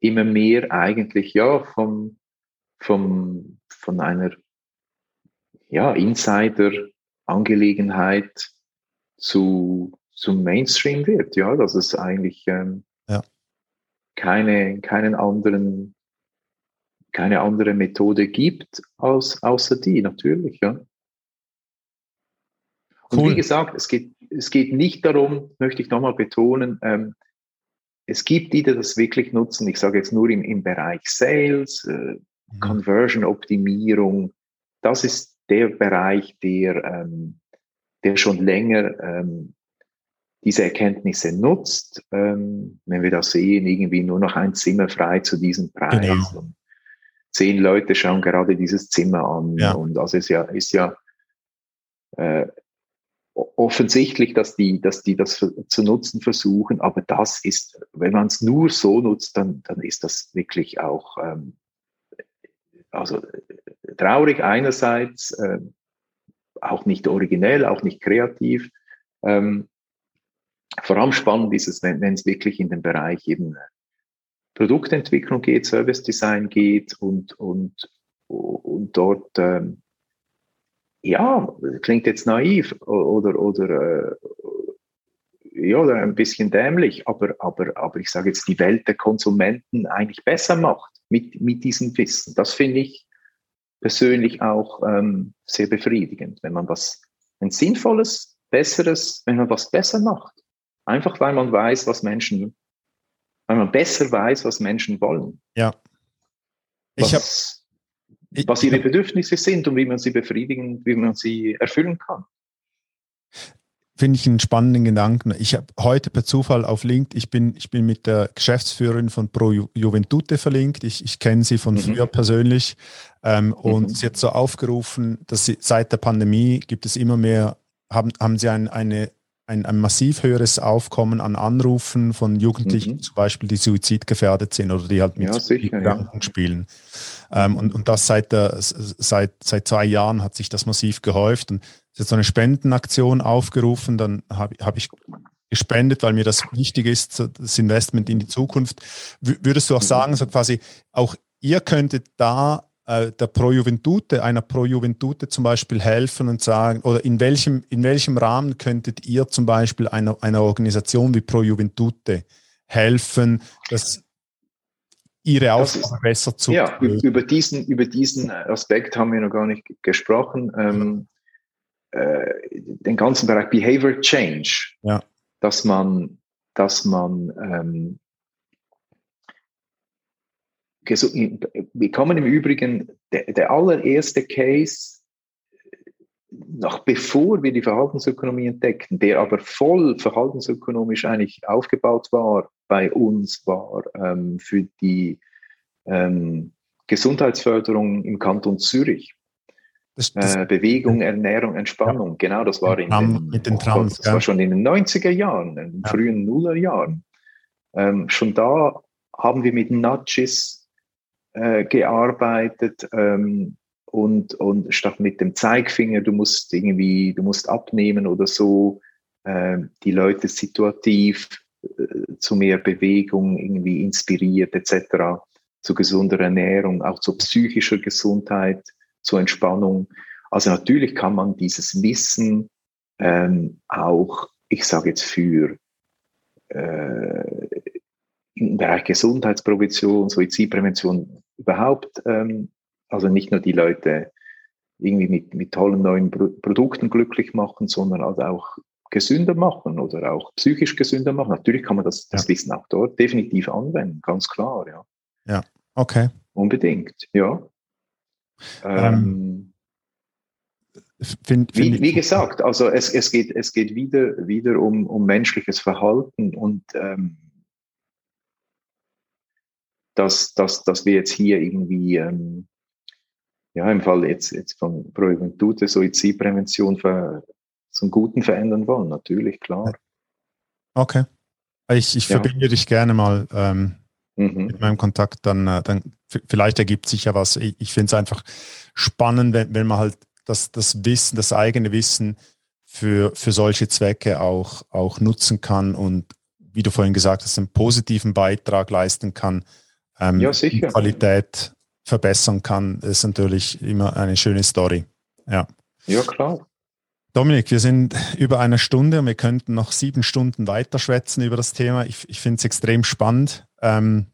immer mehr eigentlich ja vom, vom, von einer ja, Insider-Angelegenheit zu, zum Mainstream wird, ja, dass es eigentlich ähm. Keine, keinen anderen, keine andere Methode gibt als, außer die, natürlich, ja. Und cool. wie gesagt, es geht, es geht nicht darum, möchte ich nochmal betonen, ähm, es gibt die, die das wirklich nutzen. Ich sage jetzt nur im, im Bereich Sales, äh, mhm. Conversion-Optimierung. Das ist der Bereich, der, ähm, der schon länger ähm, diese Erkenntnisse nutzt. Ähm, wenn wir das sehen, irgendwie nur noch ein Zimmer frei zu diesem Preis. Genau. Und zehn Leute schauen gerade dieses Zimmer an. Ja. Und das ist ja, ist ja äh, offensichtlich, dass die, dass die das zu nutzen versuchen. Aber das ist, wenn man es nur so nutzt, dann, dann ist das wirklich auch ähm, also traurig einerseits, äh, auch nicht originell, auch nicht kreativ. Ähm, vor allem spannend ist es, wenn, es wirklich in den Bereich eben Produktentwicklung geht, Service Design geht und, und, und dort ähm, ja, klingt jetzt naiv oder, oder, äh, ja, oder ein bisschen dämlich, aber, aber, aber ich sage jetzt, die Welt der Konsumenten eigentlich besser macht mit, mit diesem Wissen. Das finde ich persönlich auch ähm, sehr befriedigend, wenn man was, ein sinnvolles, besseres, wenn man was besser macht. Einfach weil man weiß, was Menschen, weil man besser weiß, was Menschen wollen. Ja. Ich was, hab, was ihre Bedürfnisse sind und wie man sie befriedigen, wie man sie erfüllen kann finde ich einen spannenden Gedanken. Ich habe heute per Zufall auf LinkedIn, ich bin, ich bin mit der Geschäftsführerin von Pro Juventute verlinkt. Ich, ich kenne sie von mhm. früher persönlich ähm, und mhm. sie hat so aufgerufen, dass sie seit der Pandemie gibt es immer mehr, haben, haben sie ein, eine, ein, ein massiv höheres Aufkommen an Anrufen von Jugendlichen, mhm. zum Beispiel, die suizidgefährdet sind oder die halt mit ja, sicher, Gedanken ja. spielen. Ähm, und, und das seit, der, seit, seit zwei Jahren hat sich das massiv gehäuft. Und sie hat so eine Spendenaktion aufgerufen, dann habe hab ich gespendet, weil mir das wichtig ist, das Investment in die Zukunft. würdest du auch mhm. sagen, so quasi, auch ihr könntet da äh, der Pro Juventute, einer Pro Juventute zum Beispiel helfen und sagen, oder in welchem, in welchem Rahmen könntet ihr zum Beispiel einer, einer Organisation wie Pro Juventute helfen, dass ihre Aufgabe besser zu Ja, über diesen, über diesen Aspekt haben wir noch gar nicht gesprochen. Ähm, äh, den ganzen Bereich Behavior Change, ja. dass man, dass man ähm, wir kommen im Übrigen, der, der allererste Case, noch bevor wir die Verhaltensökonomie entdeckten, der aber voll verhaltensökonomisch eigentlich aufgebaut war bei uns, war ähm, für die ähm, Gesundheitsförderung im Kanton Zürich. Das, das, äh, Bewegung, Ernährung, Entspannung. Ja. Genau, das war in den, mit den Trans, das war schon in den 90er Jahren, in den ja. frühen Nullerjahren. Ähm, schon da haben wir mit Nudges äh, gearbeitet ähm, und, und statt mit dem Zeigfinger, du musst irgendwie, du musst abnehmen oder so, äh, die Leute situativ äh, zu mehr Bewegung irgendwie inspiriert etc., zu gesunder Ernährung, auch zu psychischer Gesundheit zur Entspannung. Also natürlich kann man dieses Wissen ähm, auch, ich sage jetzt für äh, im Bereich Gesundheitsprävention, Suizidprävention überhaupt, ähm, also nicht nur die Leute irgendwie mit, mit tollen neuen Pro Produkten glücklich machen, sondern also auch gesünder machen oder auch psychisch gesünder machen. Natürlich kann man das, das ja. Wissen auch dort definitiv anwenden, ganz klar, ja. Ja, okay. Unbedingt, ja. Ähm, find, find wie, wie, gesagt, also es, es, geht, es geht wieder, wieder um, um menschliches Verhalten und ähm, dass, dass, dass wir jetzt hier irgendwie, ähm, ja, im Fall jetzt, jetzt von Pro Juventute Suizidprävention für, zum Guten verändern wollen, natürlich, klar. Okay. Ich, ich ja. verbinde dich gerne mal ähm, mhm. mit meinem Kontakt, dann, äh, dann vielleicht ergibt sich ja was. Ich, ich finde es einfach spannend, wenn, wenn man halt das, das Wissen, das eigene Wissen für, für solche Zwecke auch, auch nutzen kann und, wie du vorhin gesagt hast, einen positiven Beitrag leisten kann, ähm, ja, sicher. Qualität verbessern kann, ist natürlich immer eine schöne Story. Ja, ja klar. Dominik, wir sind über eine Stunde und wir könnten noch sieben Stunden weiter schwätzen über das Thema. Ich, ich finde es extrem spannend. Ähm,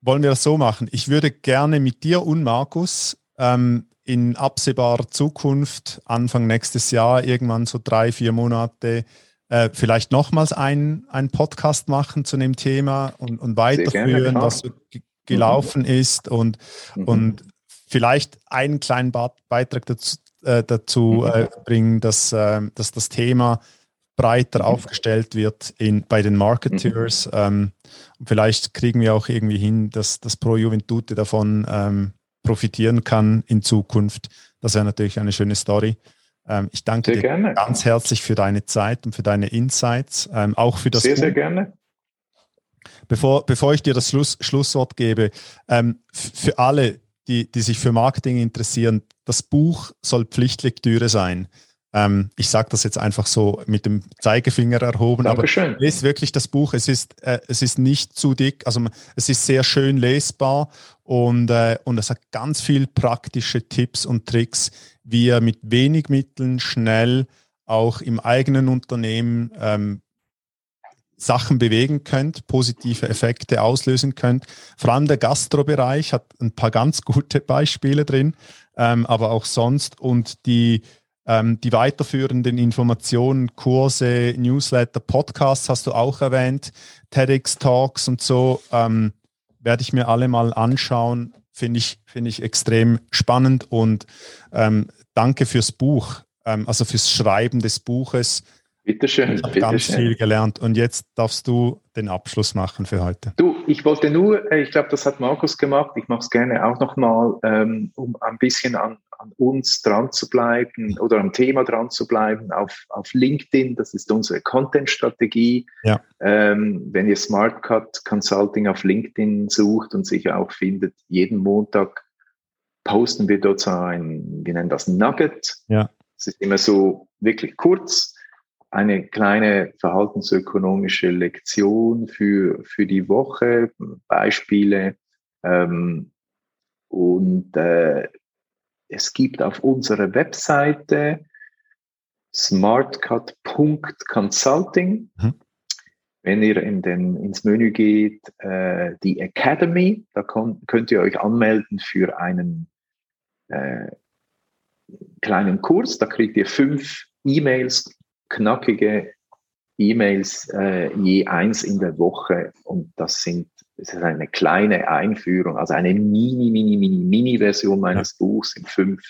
wollen wir das so machen? Ich würde gerne mit dir und Markus ähm, in absehbarer Zukunft, Anfang nächstes Jahr, irgendwann so drei, vier Monate, äh, vielleicht nochmals einen, Podcast machen zu dem Thema und, und weiterführen, was so gelaufen mhm. ist und, mhm. und vielleicht einen kleinen Beitrag dazu, äh, dazu mhm. äh, bringen, dass, äh, dass das Thema breiter mhm. aufgestellt wird in, bei den Marketeers. Mhm. Ähm, vielleicht kriegen wir auch irgendwie hin, dass das Pro Juventute davon ähm, profitieren kann in Zukunft. Das wäre natürlich eine schöne Story. Ähm, ich danke sehr dir gerne. ganz herzlich für deine Zeit und für deine Insights, ähm, auch für das. Sehr, Buch. sehr gerne. Bevor, bevor ich dir das Schluss, Schlusswort gebe, ähm, für alle, die, die sich für Marketing interessieren, das Buch soll Pflichtlektüre sein. Ähm, ich sage das jetzt einfach so mit dem Zeigefinger erhoben, Dankeschön. aber lest wirklich das Buch. Es ist, äh, es ist nicht zu dick, also es ist sehr schön lesbar und, äh, und es hat ganz viel praktische Tipps und Tricks, wie ihr mit wenig Mitteln schnell auch im eigenen Unternehmen ähm, Sachen bewegen könnt, positive Effekte auslösen könnt. Vor allem der Gastrobereich hat ein paar ganz gute Beispiele drin, ähm, aber auch sonst. Und die, ähm, die weiterführenden Informationen, Kurse, Newsletter, Podcasts hast du auch erwähnt, TEDx-Talks und so, ähm, werde ich mir alle mal anschauen. Finde ich, finde ich extrem spannend und ähm, danke fürs Buch, ähm, also fürs Schreiben des Buches Bitteschön. Ich habe ganz viel gelernt und jetzt darfst du den Abschluss machen für heute. Du, ich wollte nur, äh, ich glaube, das hat Markus gemacht, ich mache es gerne auch nochmal, ähm, um ein bisschen an, an uns dran zu bleiben oder am Thema dran zu bleiben auf, auf LinkedIn. Das ist unsere Content-Strategie. Ja. Ähm, wenn ihr SmartCut Consulting auf LinkedIn sucht und sich auch findet, jeden Montag posten wir dort so ein, wir nennen das Nugget. Ja. Es ist immer so wirklich kurz eine kleine verhaltensökonomische Lektion für, für die Woche, Beispiele. Ähm, und äh, es gibt auf unserer Webseite smartcut.consulting. Mhm. Wenn ihr in den, ins Menü geht, äh, die Academy, da könnt ihr euch anmelden für einen äh, kleinen Kurs. Da kriegt ihr fünf E-Mails knackige E-Mails äh, je eins in der Woche und das sind das ist eine kleine Einführung, also eine mini, mini, mini, mini Version meines ja. Buchs in fünf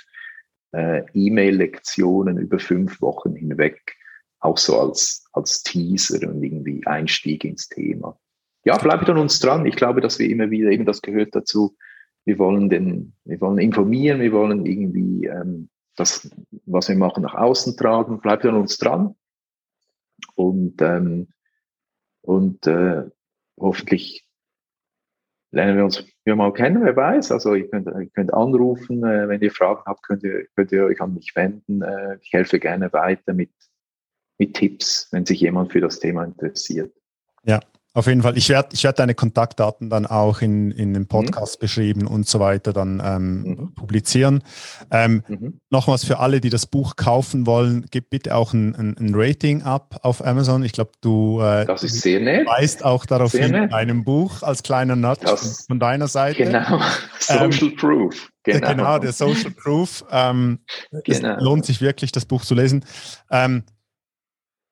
äh, E-Mail-Lektionen über fünf Wochen hinweg, auch so als, als Teaser und irgendwie Einstieg ins Thema. Ja, bleibt an uns dran. Ich glaube, dass wir immer wieder, eben das gehört dazu, wir wollen den, wir wollen informieren, wir wollen irgendwie ähm, das, was wir machen, nach außen tragen, bleibt an uns dran. Und, ähm, und äh, hoffentlich lernen wir uns ja mal kennen, wer weiß. Also ihr könnt, ihr könnt anrufen, äh, wenn ihr Fragen habt, könnt ihr, könnt ihr euch an mich wenden. Äh, ich helfe gerne weiter mit, mit Tipps, wenn sich jemand für das Thema interessiert. Ja, auf jeden Fall. Ich werde ich werd deine Kontaktdaten dann auch in, in den Podcast mhm. beschrieben und so weiter dann ähm, mhm. publizieren. Ähm, mhm. Nochmals für alle, die das Buch kaufen wollen, gib bitte auch ein, ein, ein Rating ab auf Amazon. Ich glaube, du äh, das ist sehr nett. weist auch darauf sehr hin, nett. einem Buch als kleiner Nudge das, von deiner Seite. Genau, Social ähm, Proof. Genau. genau, der Social Proof. Ähm, genau. Es lohnt sich wirklich, das Buch zu lesen. Ähm,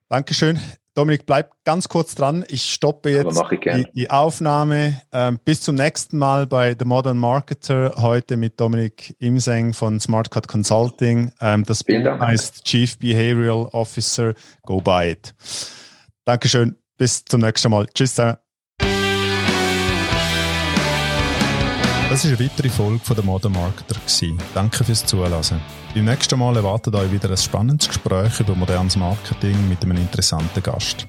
Dankeschön. Dominik, bleib ganz kurz dran. Ich stoppe jetzt ich die, die, Aufnahme. Ähm, bis zum nächsten Mal bei The Modern Marketer. Heute mit Dominik Imseng von SmartCut Consulting. Ähm, das Buch heißt Chief Behavioral Officer. Go buy it. Dankeschön. Bis zum nächsten Mal. Tschüss. Das ist eine weitere Folge der Modern Marketer. Danke fürs Zuhören. Beim nächsten Mal erwartet euch wieder ein spannendes Gespräch über modernes Marketing mit einem interessanten Gast.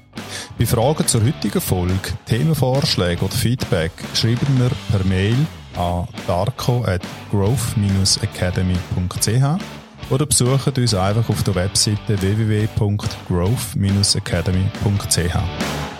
Bei Fragen zur heutigen Folge, Themenvorschläge oder Feedback schreiben wir per Mail an darko at growth-academy.ch oder besucht uns einfach auf der Webseite www.growth-academy.ch.